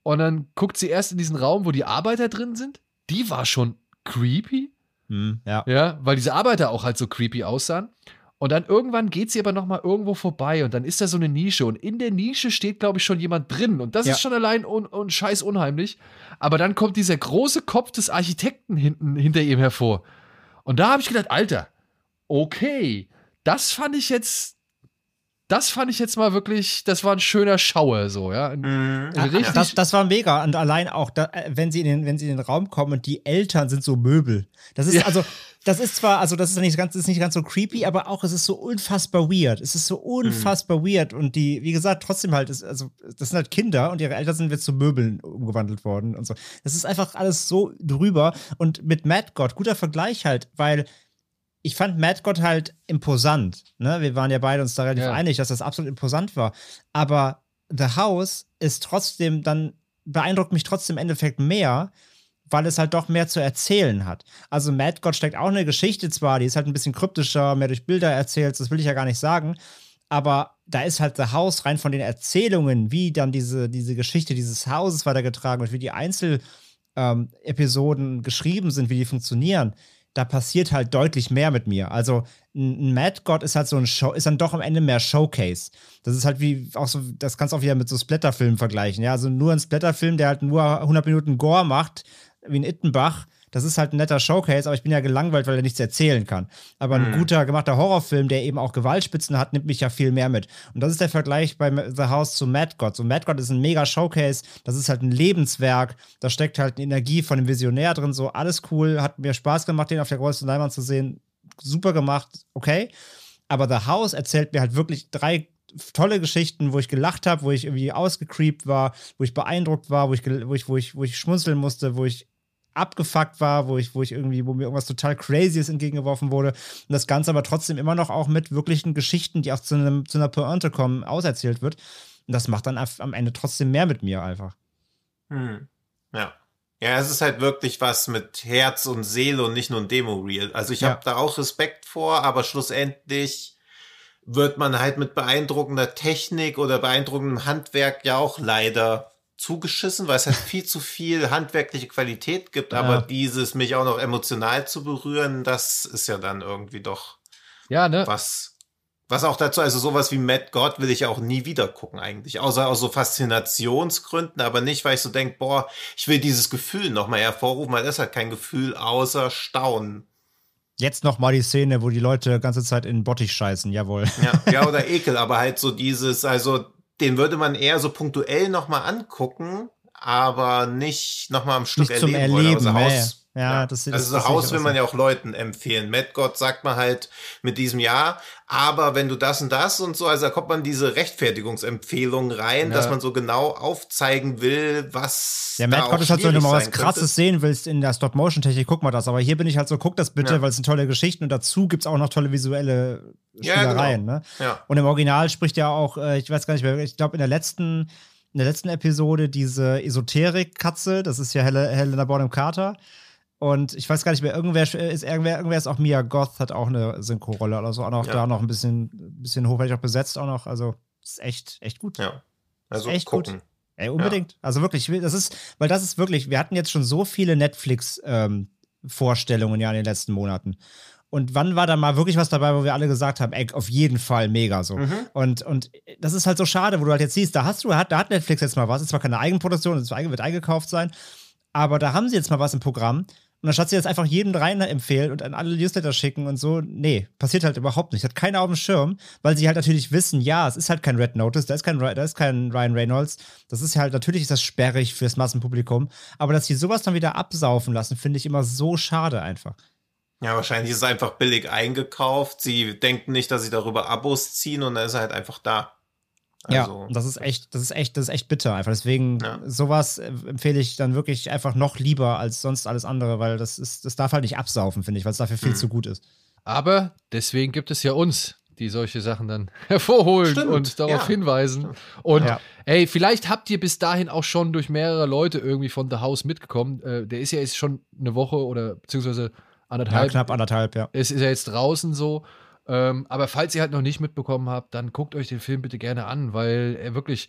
Und dann guckt sie erst in diesen Raum, wo die Arbeiter drin sind. Die war schon creepy. Hm, ja. Ja, weil diese Arbeiter auch halt so creepy aussahen. Und dann irgendwann geht sie aber noch mal irgendwo vorbei und dann ist da so eine Nische und in der Nische steht, glaube ich, schon jemand drin und das Ja. ist schon allein un un scheiß unheimlich. Aber dann kommt dieser große Kopf des Architekten hinten hinter ihm hervor. Und da habe ich gedacht, Alter, okay, das fand ich jetzt, das fand ich jetzt mal wirklich, das war ein schöner Schauer so, ja. Mhm. richtig, Das, das war mega. Und allein auch, da, äh, wenn, sie in den, wenn sie in den Raum kommen und die Eltern sind so Möbel. Das ist Ja. also, das ist zwar, also das ist nicht ganz, ist nicht ganz so creepy, aber auch es ist so unfassbar weird. Es ist so unfassbar weird. Und die, wie gesagt, trotzdem halt, ist, also das sind halt Kinder und ihre Eltern sind jetzt zu Möbeln umgewandelt worden und so. Das ist einfach alles so drüber. Und mit Mad God, guter Vergleich halt, weil ich fand Mad God halt imposant. Ne? Wir waren ja beide uns da relativ Ja. einig, dass das absolut imposant war. Aber The House ist trotzdem dann, beeindruckt mich trotzdem im Endeffekt mehr, weil es halt doch mehr zu erzählen hat. Also Mad God steckt auch eine Geschichte zwar, die ist halt ein bisschen kryptischer, mehr durch Bilder erzählt, das will ich ja gar nicht sagen. Aber da ist halt The House rein von den Erzählungen, wie dann diese, diese Geschichte dieses Hauses weitergetragen wird, wie die Einzel, ähm, Episoden geschrieben sind, wie die funktionieren, da passiert halt deutlich mehr mit mir. Also ein Mad God ist halt so ein Show, ist dann doch am Ende mehr Showcase. Das ist halt wie auch so, das kannst du auch wieder mit so Splatterfilmen vergleichen. Ja, also nur ein Splatterfilm, der halt nur 100 Minuten Gore macht, wie ein Ittenbach. Das ist halt ein netter Showcase, aber ich bin ja gelangweilt, weil er nichts erzählen kann. Aber ein guter gemachter Horrorfilm, der eben auch Gewaltspitzen hat, nimmt mich ja viel mehr mit. Und das ist der Vergleich bei The House zu Mad God. So Mad God ist ein mega Showcase, das ist halt ein Lebenswerk, da steckt halt eine Energie von dem Visionär drin, so alles cool, hat mir Spaß gemacht, den auf der größten Leinwand zu sehen, super gemacht, okay. Aber The House erzählt mir halt wirklich drei tolle Geschichten, wo ich gelacht habe, wo ich irgendwie ausgecreept war, wo ich beeindruckt war, wo ich, wo ich, wo ich, wo ich schmunzeln musste, wo ich abgefuckt war, wo ich, wo ich irgendwie, wo mir irgendwas total Crazyes entgegengeworfen wurde. Und das Ganze aber trotzdem immer noch auch mit wirklichen Geschichten, die auch zu, einem, zu einer Pointe kommen, auserzählt wird. Und das macht dann am Ende trotzdem mehr mit mir einfach. Hm. Ja. Ja, es ist halt wirklich was mit Herz und Seele und nicht nur ein Demo-Reel. Also ich Ja. habe da auch Respekt vor, aber schlussendlich wird man halt mit beeindruckender Technik oder beeindruckendem Handwerk ja auch leider zugeschissen, weil es halt viel zu viel handwerkliche Qualität gibt. Aber Ja. dieses mich auch noch emotional zu berühren, das ist ja dann irgendwie doch ja, ne? was, was auch dazu, also sowas wie Mad God will ich ja auch nie wieder gucken eigentlich. Außer aus so Faszinationsgründen, aber nicht, weil ich so denke, boah, ich will dieses Gefühl nochmal hervorrufen, weil das hat kein Gefühl außer Staunen. Jetzt noch mal die Szene, wo die Leute die ganze Zeit in Bottich scheißen, jawohl. Ja, ja [laughs] oder Ekel, aber halt so dieses, also den würde man eher so punktuell nochmal angucken, aber nicht nochmal am Stück Nicht zum erleben wollen. Erleben, Also. Haus, Ja, das- das- also so das sehe ich Haus will so. man ja auch Leuten empfehlen. Mad God sagt man halt mit diesem Ja, aber wenn du das und das und so, also da kommt man diese Rechtfertigungsempfehlung rein, Ja. dass man so genau aufzeigen will, was. Ja, Mad God ist halt so, wenn du mal was Krasses könnte. sehen willst in der Stop-Motion-Technik, guck mal das. Aber hier bin ich halt so, guck das bitte, Ja. weil es sind tolle Geschichten und dazu gibt es auch noch tolle visuelle Ja, Spielereien. genau. ne? Und im Original spricht ja auch, äh, ich weiß gar nicht mehr, ich glaube in der letzten, in der letzten Episode diese Esoterik-Katze, das ist ja Hel Helena Bonham Carter. Und ich weiß gar nicht mehr, irgendwer ist, irgendwer, irgendwer ist auch Mia Goth, hat auch eine Synchro-Rolle oder so, auch noch Ja. da noch ein bisschen, bisschen hochwertig auch besetzt auch noch. Also ist echt, echt gut. Ja. Also echt gucken. gut. Ey, unbedingt. Also wirklich, das ist, weil das ist wirklich, wir hatten jetzt schon so viele Netflix-Vorstellungen ja in den letzten Monaten. Und wann war da mal wirklich was dabei, wo wir alle gesagt haben, ey, auf jeden Fall mega so. Mhm. Und, und das ist halt so schade, wo du halt jetzt siehst, da hast du, da hat Netflix jetzt mal was, ist zwar keine Eigenproduktion, es wird eingekauft sein, aber da haben sie jetzt mal was im Programm. Und anstatt sie jetzt einfach jedem rein empfehlen und an alle Newsletter schicken und so, nee, passiert halt überhaupt nicht. Hat keiner auf dem Schirm, weil sie halt natürlich wissen, ja, es ist halt kein Red Notice, da ist kein, da ist kein Ryan Reynolds. Das ist halt, natürlich ist das sperrig fürs Massenpublikum. Aber dass sie sowas dann wieder absaufen lassen, finde ich immer so schade einfach. Ja, wahrscheinlich ist es einfach billig eingekauft. Sie denken nicht, dass sie darüber Abos ziehen und dann ist er halt einfach da. Ja, Also, und das ist echt, das ist echt, das ist echt bitter einfach. Deswegen, Ja. sowas äh, empfehle ich dann wirklich einfach noch lieber als sonst alles andere, weil das ist, das darf halt nicht absaufen, finde ich, weil es dafür viel Hm. zu gut ist. Aber deswegen gibt es ja uns, die solche Sachen dann [laughs] hervorholen Stimmt, und darauf ja. hinweisen. Und Ja. ey, vielleicht habt ihr bis dahin auch schon durch mehrere Leute irgendwie von The House mitgekommen. Äh, der ist ja jetzt schon eine Woche oder beziehungsweise Ja, anderthalb. knapp anderthalb, ja. Es ist ja jetzt draußen so. Ähm, aber falls ihr halt noch nicht mitbekommen habt, dann guckt euch den Film bitte gerne an, weil er wirklich,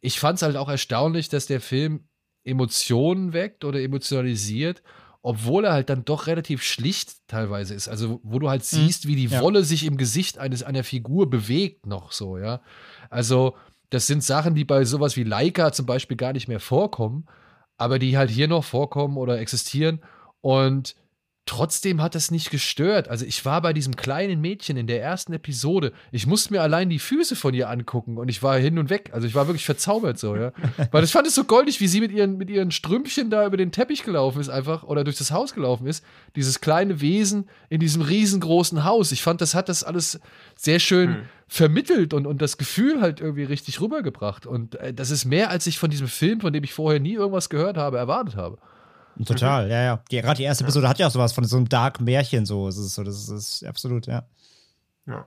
ich fand es halt auch erstaunlich, dass der Film Emotionen weckt oder emotionalisiert, obwohl er halt dann doch relativ schlicht teilweise ist. Also, wo du halt mhm. siehst, wie die ja. Wolle sich im Gesicht eines einer Figur bewegt, noch so, ja. Also, das sind Sachen, die bei sowas wie Leica zum Beispiel gar nicht mehr vorkommen, aber die halt hier noch vorkommen oder existieren. Und Trotzdem hat es nicht gestört. Also ich war bei diesem kleinen Mädchen in der ersten Episode. Ich musste mir allein die Füße von ihr angucken und ich war hin und weg. Also ich war wirklich verzaubert so, ja. [laughs] Weil ich fand es so goldig, wie sie mit ihren, mit ihren Strümpchen da über den Teppich gelaufen ist einfach oder durch das Haus gelaufen ist. Dieses kleine Wesen in diesem riesengroßen Haus. Ich fand, das hat das alles sehr schön hm. vermittelt und, und das Gefühl halt irgendwie richtig rübergebracht. Und äh, das ist mehr, als ich von diesem Film, von dem ich vorher nie irgendwas gehört habe, erwartet habe. Total, mhm. ja, ja. Gerade die erste Episode hat ja auch sowas von so einem Dark Märchen so. Das ist so, das ist absolut, ja. Ja.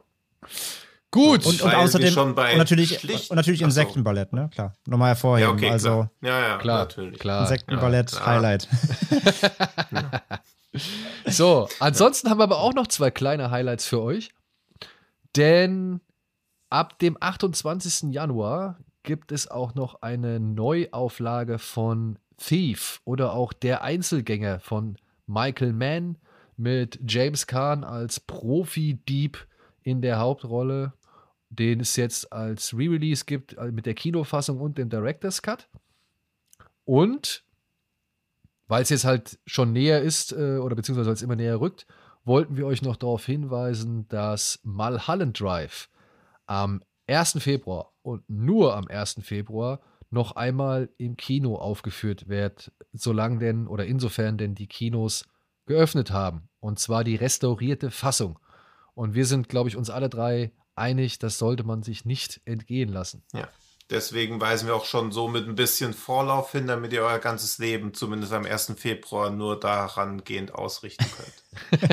Gut. Und, und außerdem und natürlich, und natürlich Insektenballett, ne? Klar. Nochmal hervorheben. Ja, okay, also, klar. Ja, ja, klar, natürlich. Klar. Insektenballett, ja, Highlight. [laughs] so, ansonsten haben wir aber auch noch zwei kleine Highlights für euch. Denn ab dem 28. Januar gibt es auch noch eine Neuauflage von Thief oder auch Der Einzelgänger von Michael Mann mit James Kahn als Profi-Dieb in der Hauptrolle, den es jetzt als Re-Release gibt äh, mit der Kinofassung und dem Director's Cut. Und weil es jetzt halt schon näher ist äh, oder beziehungsweise als immer näher rückt, wollten wir euch noch darauf hinweisen, dass Mulholland Drive am 1. Februar und nur am 1. Februar noch einmal im Kino aufgeführt wird, solange denn oder insofern denn die Kinos geöffnet haben. Und zwar die restaurierte Fassung. Und wir sind, glaube ich, uns alle drei einig, das sollte man sich nicht entgehen lassen. Ja. Deswegen weisen wir auch schon so mit ein bisschen Vorlauf hin, damit ihr euer ganzes Leben zumindest am 1. Februar nur daran gehend ausrichten könnt.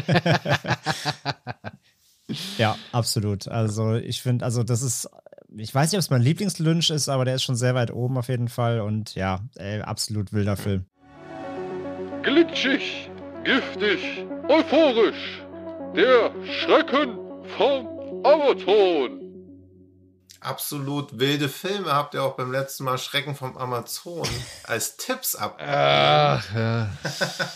[laughs] ja, absolut. Also ich finde, also das ist ich weiß nicht, ob es mein Lieblingslynch ist, aber der ist schon sehr weit oben auf jeden Fall und ja, ey, absolut wilder Film. Glitschig, giftig, euphorisch. Der Schrecken vom Amazon absolut wilde Filme habt ihr auch beim letzten Mal Schrecken vom Amazon [laughs] als Tipps ab. Ach, [laughs] ja.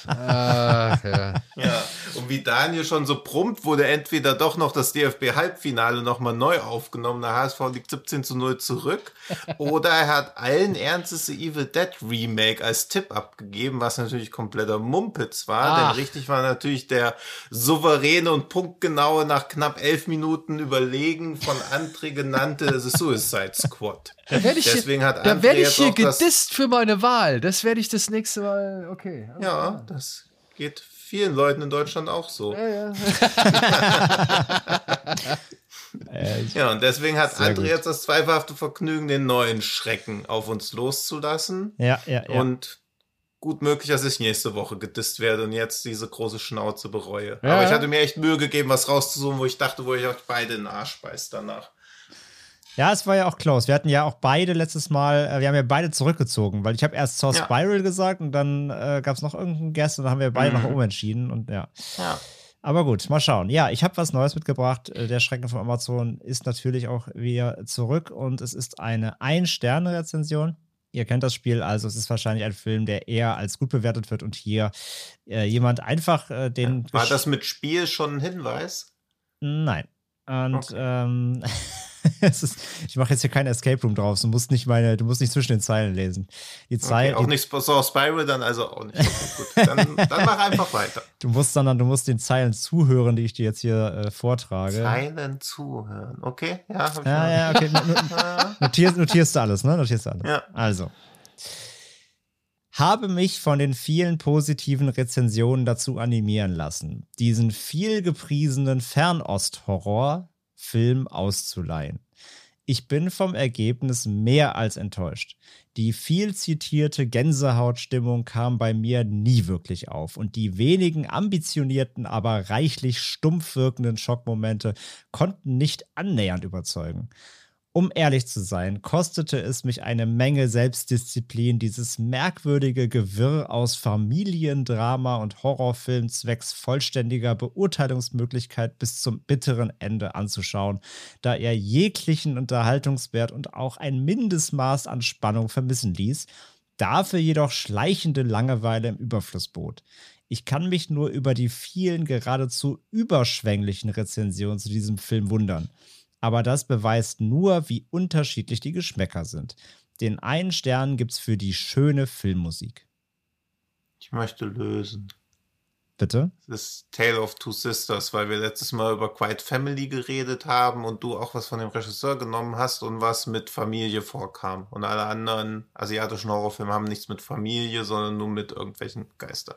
Ach, ja. ja. Und wie Daniel schon so prompt wurde entweder doch noch das DFB-Halbfinale nochmal neu aufgenommen, der HSV liegt 17 zu 0 zurück, [laughs] oder er hat allen Ernstes The Evil Dead Remake als Tipp abgegeben, was natürlich kompletter Mumpitz war, Ach. denn richtig war natürlich der souveräne und punktgenaue nach knapp elf Minuten Überlegen von André genannte The Suicide Squad. Da werde ich, Deswegen hat da werde ich hier gedisst für meine Wahl. Das werde ich das nächste Mal. Okay. okay. Ja, das geht vielen Leuten in Deutschland auch so. Ja, ja. ja, und deswegen hat André jetzt das zweifelhafte Vergnügen, den neuen Schrecken auf uns loszulassen. Ja, ja, ja. Und gut möglich, dass ich nächste Woche gedisst werde und jetzt diese große Schnauze bereue. Ja. Aber ich hatte mir echt Mühe gegeben, was rauszusuchen, wo ich dachte, wo ich euch beide in den Arsch beißt danach. Ja, es war ja auch close. Wir hatten ja auch beide letztes Mal, äh, wir haben ja beide zurückgezogen, weil ich habe erst Saw ja. Spiral gesagt und dann äh, gab es noch irgendeinen Guest und dann haben wir beide mhm. noch umentschieden und ja. Ja. Aber gut, mal schauen. Ja, ich habe was Neues mitgebracht. Äh, der Schrecken von Amazon ist natürlich auch wieder zurück und es ist eine Ein-Sterne-Rezension. Ihr kennt das Spiel, also es ist wahrscheinlich ein Film, der eher als gut bewertet wird und hier äh, jemand einfach äh, den. War das mit Spiel schon ein Hinweis? Nein. Und okay. ähm, [laughs] [laughs] ist, ich mache jetzt hier kein Escape Room draus. Du musst nicht meine, du musst nicht zwischen den Zeilen lesen. Die Zeilen. Okay, auch nicht so Spiral, dann also auch nicht. gut, dann, dann mach einfach weiter. [laughs] Du musst, sondern du musst den Zeilen zuhören, die ich dir jetzt hier äh, vortrage. Zeilen zuhören, okay? Ja, ja, ja, okay. [laughs] Notierst, notierst du alles, ne? Notierst du alles. Ja. Also habe mich von den vielen positiven Rezensionen dazu animieren lassen, diesen viel gepriesenen Fernost-Horror Film auszuleihen. Ich bin vom Ergebnis mehr als enttäuscht. Die viel zitierte Gänsehautstimmung kam bei mir nie wirklich auf und die wenigen ambitionierten, aber reichlich stumpf wirkenden Schockmomente konnten nicht annähernd überzeugen. Um ehrlich zu sein, kostete es mich eine Menge Selbstdisziplin, dieses merkwürdige Gewirr aus Familiendrama und Horrorfilm zwecks vollständiger Beurteilungsmöglichkeit bis zum bitteren Ende anzuschauen, da er jeglichen Unterhaltungswert und auch ein Mindestmaß an Spannung vermissen ließ dafür jedoch schleichende Langeweile im Überfluss bot. Ich kann mich nur über die vielen geradezu überschwänglichen Rezensionen zu diesem Film wundern. Aber das beweist nur, wie unterschiedlich die Geschmäcker sind. Den einen Stern gibt's für die schöne Filmmusik. Ich möchte lösen. Bitte? Das ist Tale of Two Sisters, weil wir letztes Mal über Quiet Family geredet haben und du auch was von dem Regisseur genommen hast und was mit Familie vorkam. Und alle anderen asiatischen Horrorfilme haben nichts mit Familie, sondern nur mit irgendwelchen Geistern.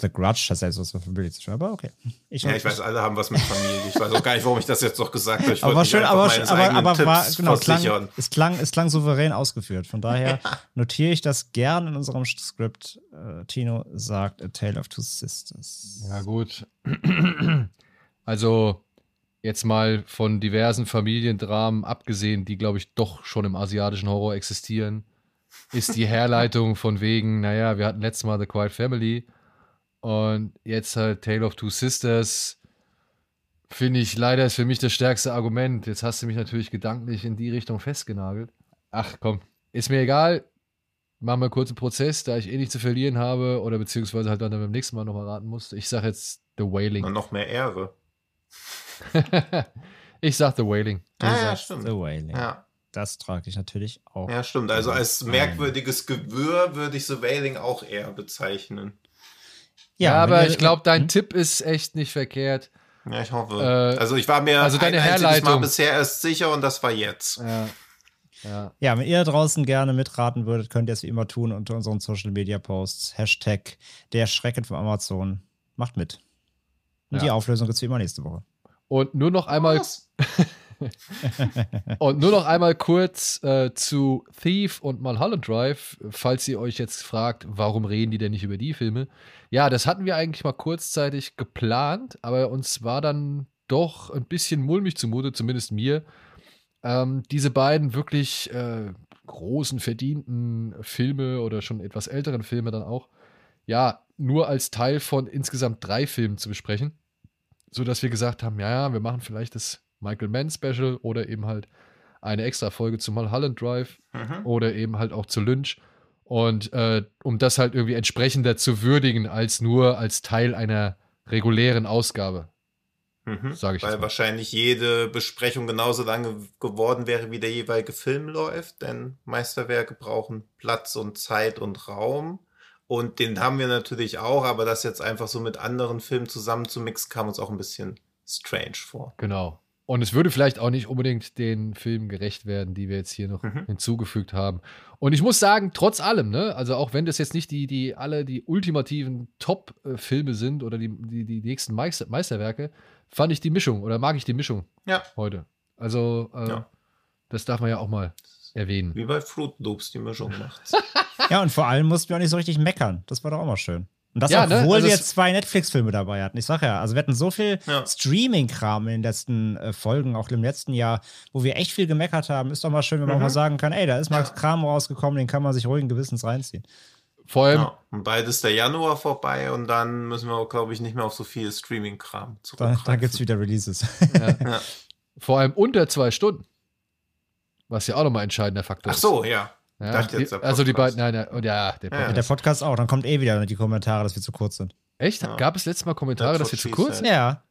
The Grudge hat selbst was für Familie zu tun, aber okay. Ich, ja, ich weiß, alle haben was mit Familie. Ich weiß auch gar nicht, warum ich das jetzt noch gesagt habe. Ich aber schön, aber, aber, aber war, genau, es klang, es, klang, es klang souverän ausgeführt. Von daher notiere ich das gern in unserem Skript. Uh, Tino sagt A Tale of Two Sisters. Ja, gut. Also, jetzt mal von diversen Familiendramen abgesehen, die, glaube ich, doch schon im asiatischen Horror existieren, ist die [laughs] Herleitung von wegen, naja, wir hatten letztes Mal The Quiet Family und jetzt halt Tale of Two Sisters. Finde ich leider ist für mich das stärkste Argument. Jetzt hast du mich natürlich gedanklich in die Richtung festgenagelt. Ach komm, ist mir egal. Machen wir kurz einen Prozess, da ich eh nichts zu verlieren habe oder beziehungsweise halt dann beim nächsten Mal nochmal raten muss. Ich sage jetzt The Wailing. Und noch mehr Ehre. [laughs] ich sag The Wailing. Du ah, ja, stimmt. The Wailing. Ja. Das trage ich natürlich auch. Ja, stimmt. Also als merkwürdiges Gewürr würde ich The Wailing auch eher bezeichnen. Ja, ja aber ich glaube, dein hm? Tipp ist echt nicht verkehrt. Ja, ich hoffe. Äh, also ich war mir also deine ein Herleitung. Mal bisher erst sicher und das war jetzt. Ja. Ja. ja, wenn ihr draußen gerne mitraten würdet, könnt ihr es wie immer tun unter unseren Social Media Posts. Hashtag der Schrecken von Amazon. Macht mit. Und ja. die Auflösung gibt es wie immer nächste Woche. Und nur noch einmal. [laughs] [laughs] und nur noch einmal kurz äh, zu Thief und Mulholland Drive, falls ihr euch jetzt fragt, warum reden die denn nicht über die Filme? Ja, das hatten wir eigentlich mal kurzzeitig geplant, aber uns war dann doch ein bisschen mulmig zumute, zumindest mir, ähm, diese beiden wirklich äh, großen, verdienten Filme oder schon etwas älteren Filme dann auch, ja, nur als Teil von insgesamt drei Filmen zu besprechen. So dass wir gesagt haben, ja, ja, wir machen vielleicht das Michael Mann Special oder eben halt eine extra Folge zu Mulholland Drive mhm. oder eben halt auch zu Lynch. Und äh, um das halt irgendwie entsprechender zu würdigen, als nur als Teil einer regulären Ausgabe. Mhm. Sag ich Weil wahrscheinlich jede Besprechung genauso lange geworden wäre, wie der jeweilige Film läuft, denn Meisterwerke brauchen Platz und Zeit und Raum. Und den haben wir natürlich auch, aber das jetzt einfach so mit anderen Filmen zusammenzumixen, kam uns auch ein bisschen strange vor. Genau. Und es würde vielleicht auch nicht unbedingt den Filmen gerecht werden, die wir jetzt hier noch mhm. hinzugefügt haben. Und ich muss sagen, trotz allem, ne, also auch wenn das jetzt nicht die, die alle die ultimativen Top-Filme sind oder die, die, die nächsten Meister Meisterwerke, fand ich die Mischung oder mag ich die Mischung ja. heute. Also, äh, ja. das darf man ja auch mal erwähnen. Wie bei Fruit Loops die Mischung macht. [laughs] ja, und vor allem mussten wir auch nicht so richtig meckern. Das war doch auch mal schön. Und das, ja, obwohl ne? also wir zwei Netflix-Filme dabei hatten. Ich sag ja, also wir hatten so viel ja. Streaming-Kram in den letzten äh, Folgen, auch im letzten Jahr, wo wir echt viel gemeckert haben. Ist doch mal schön, wenn man mhm. mal sagen kann, ey, da ist mal ja. Kram rausgekommen, den kann man sich ruhigen Gewissens reinziehen. Vor allem. Ja. Und bald ist der Januar vorbei und dann müssen wir, glaube ich, nicht mehr auf so viel Streaming-Kram zurückgreifen. Da, da gibt es wieder Releases. [laughs] ja. Vor allem unter zwei Stunden. Was ja auch nochmal ein entscheidender Faktor ist. Ach so, ja. Ja, die, also die beiden, nein, nein, ja, der Podcast. Ja, der Podcast auch. Dann kommt eh wieder die Kommentare, dass wir zu kurz sind. Echt? Ja. Gab es letztes Mal Kommentare, dass wir zu kurz sind? Ja.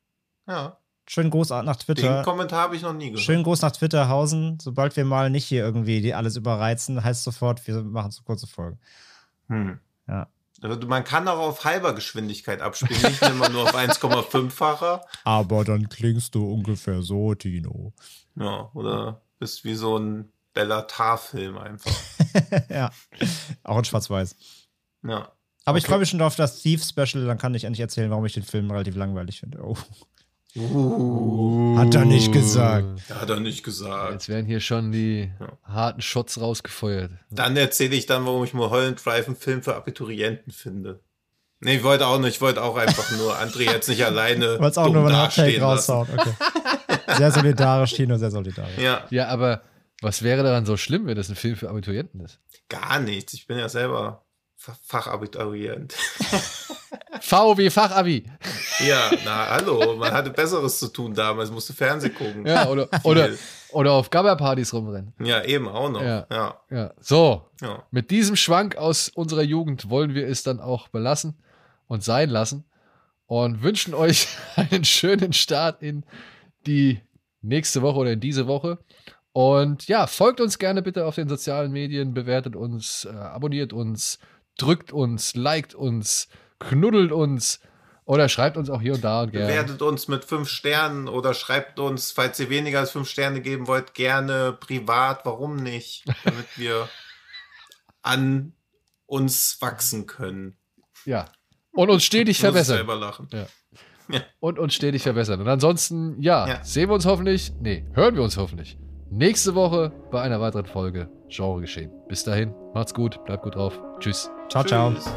Ja. Schönen Gruß nach Twitter. Den Kommentar habe ich noch nie gehört. Schönen Gruß nach Twitterhausen. Sobald wir mal nicht hier irgendwie die alles überreizen, heißt sofort, wir machen zu kurze Folgen. Hm. Ja. Also man kann auch auf halber Geschwindigkeit abspielen, nicht immer nur auf 1,5-facher. Aber dann klingst du ungefähr so, Tino. Ja, oder bist wie so ein Bellatar-Film einfach. [laughs] ja, auch in Schwarz-Weiß. Ja. Aber okay. ich freue mich schon auf das Thief-Special, dann kann ich endlich erzählen, warum ich den Film relativ langweilig finde. Oh. Uh, hat er nicht gesagt. Hat er nicht gesagt. Jetzt werden hier schon die ja. harten Shots rausgefeuert. Dann erzähle ich dann, warum ich Mulholland Drive einen Film für Abiturienten finde. Nee, ich wollte auch nicht. Ich wollte auch einfach nur André jetzt nicht alleine [laughs] Wolltest auch nur einen Hardtake raushauen. Okay. Sehr solidarisch, Tino, sehr solidarisch. Ja. ja, aber was wäre daran so schlimm, wenn das ein Film für Abiturienten ist? Gar nichts. Ich bin ja selber Fachabiturient. [laughs] V wie Fachabi. Ja, na hallo, man hatte Besseres zu tun damals, musste Fernsehen gucken. Ja, oder, [laughs] oder, oder auf Gabberpartys rumrennen. Ja, eben auch noch. Ja. ja. Ja, so. ja. Mit diesem Schwank aus unserer Jugend wollen wir es dann auch belassen und sein lassen und wünschen euch [laughs] einen schönen Start in die nächste Woche oder in diese Woche. Und ja, folgt uns gerne bitte auf den sozialen Medien, bewertet uns, äh, abonniert uns, drückt uns, liked uns, knuddelt uns oder schreibt uns auch hier und da und gerne. Bewertet uns mit fünf Sternen oder schreibt uns, falls ihr weniger als fünf Sterne geben wollt, gerne privat. Warum nicht? Damit wir [laughs] an uns wachsen können. Ja. Und uns stetig verbessern. selber lachen. und uns stetig verbessern. Und ansonsten, ja, Ja. sehen wir uns hoffentlich, nee, hören wir uns hoffentlich nächste Woche bei einer weiteren Folge Genre geschehen. Bis dahin, macht's gut, bleibt gut drauf. Tschüss. Ciao, ciao. Tschüss.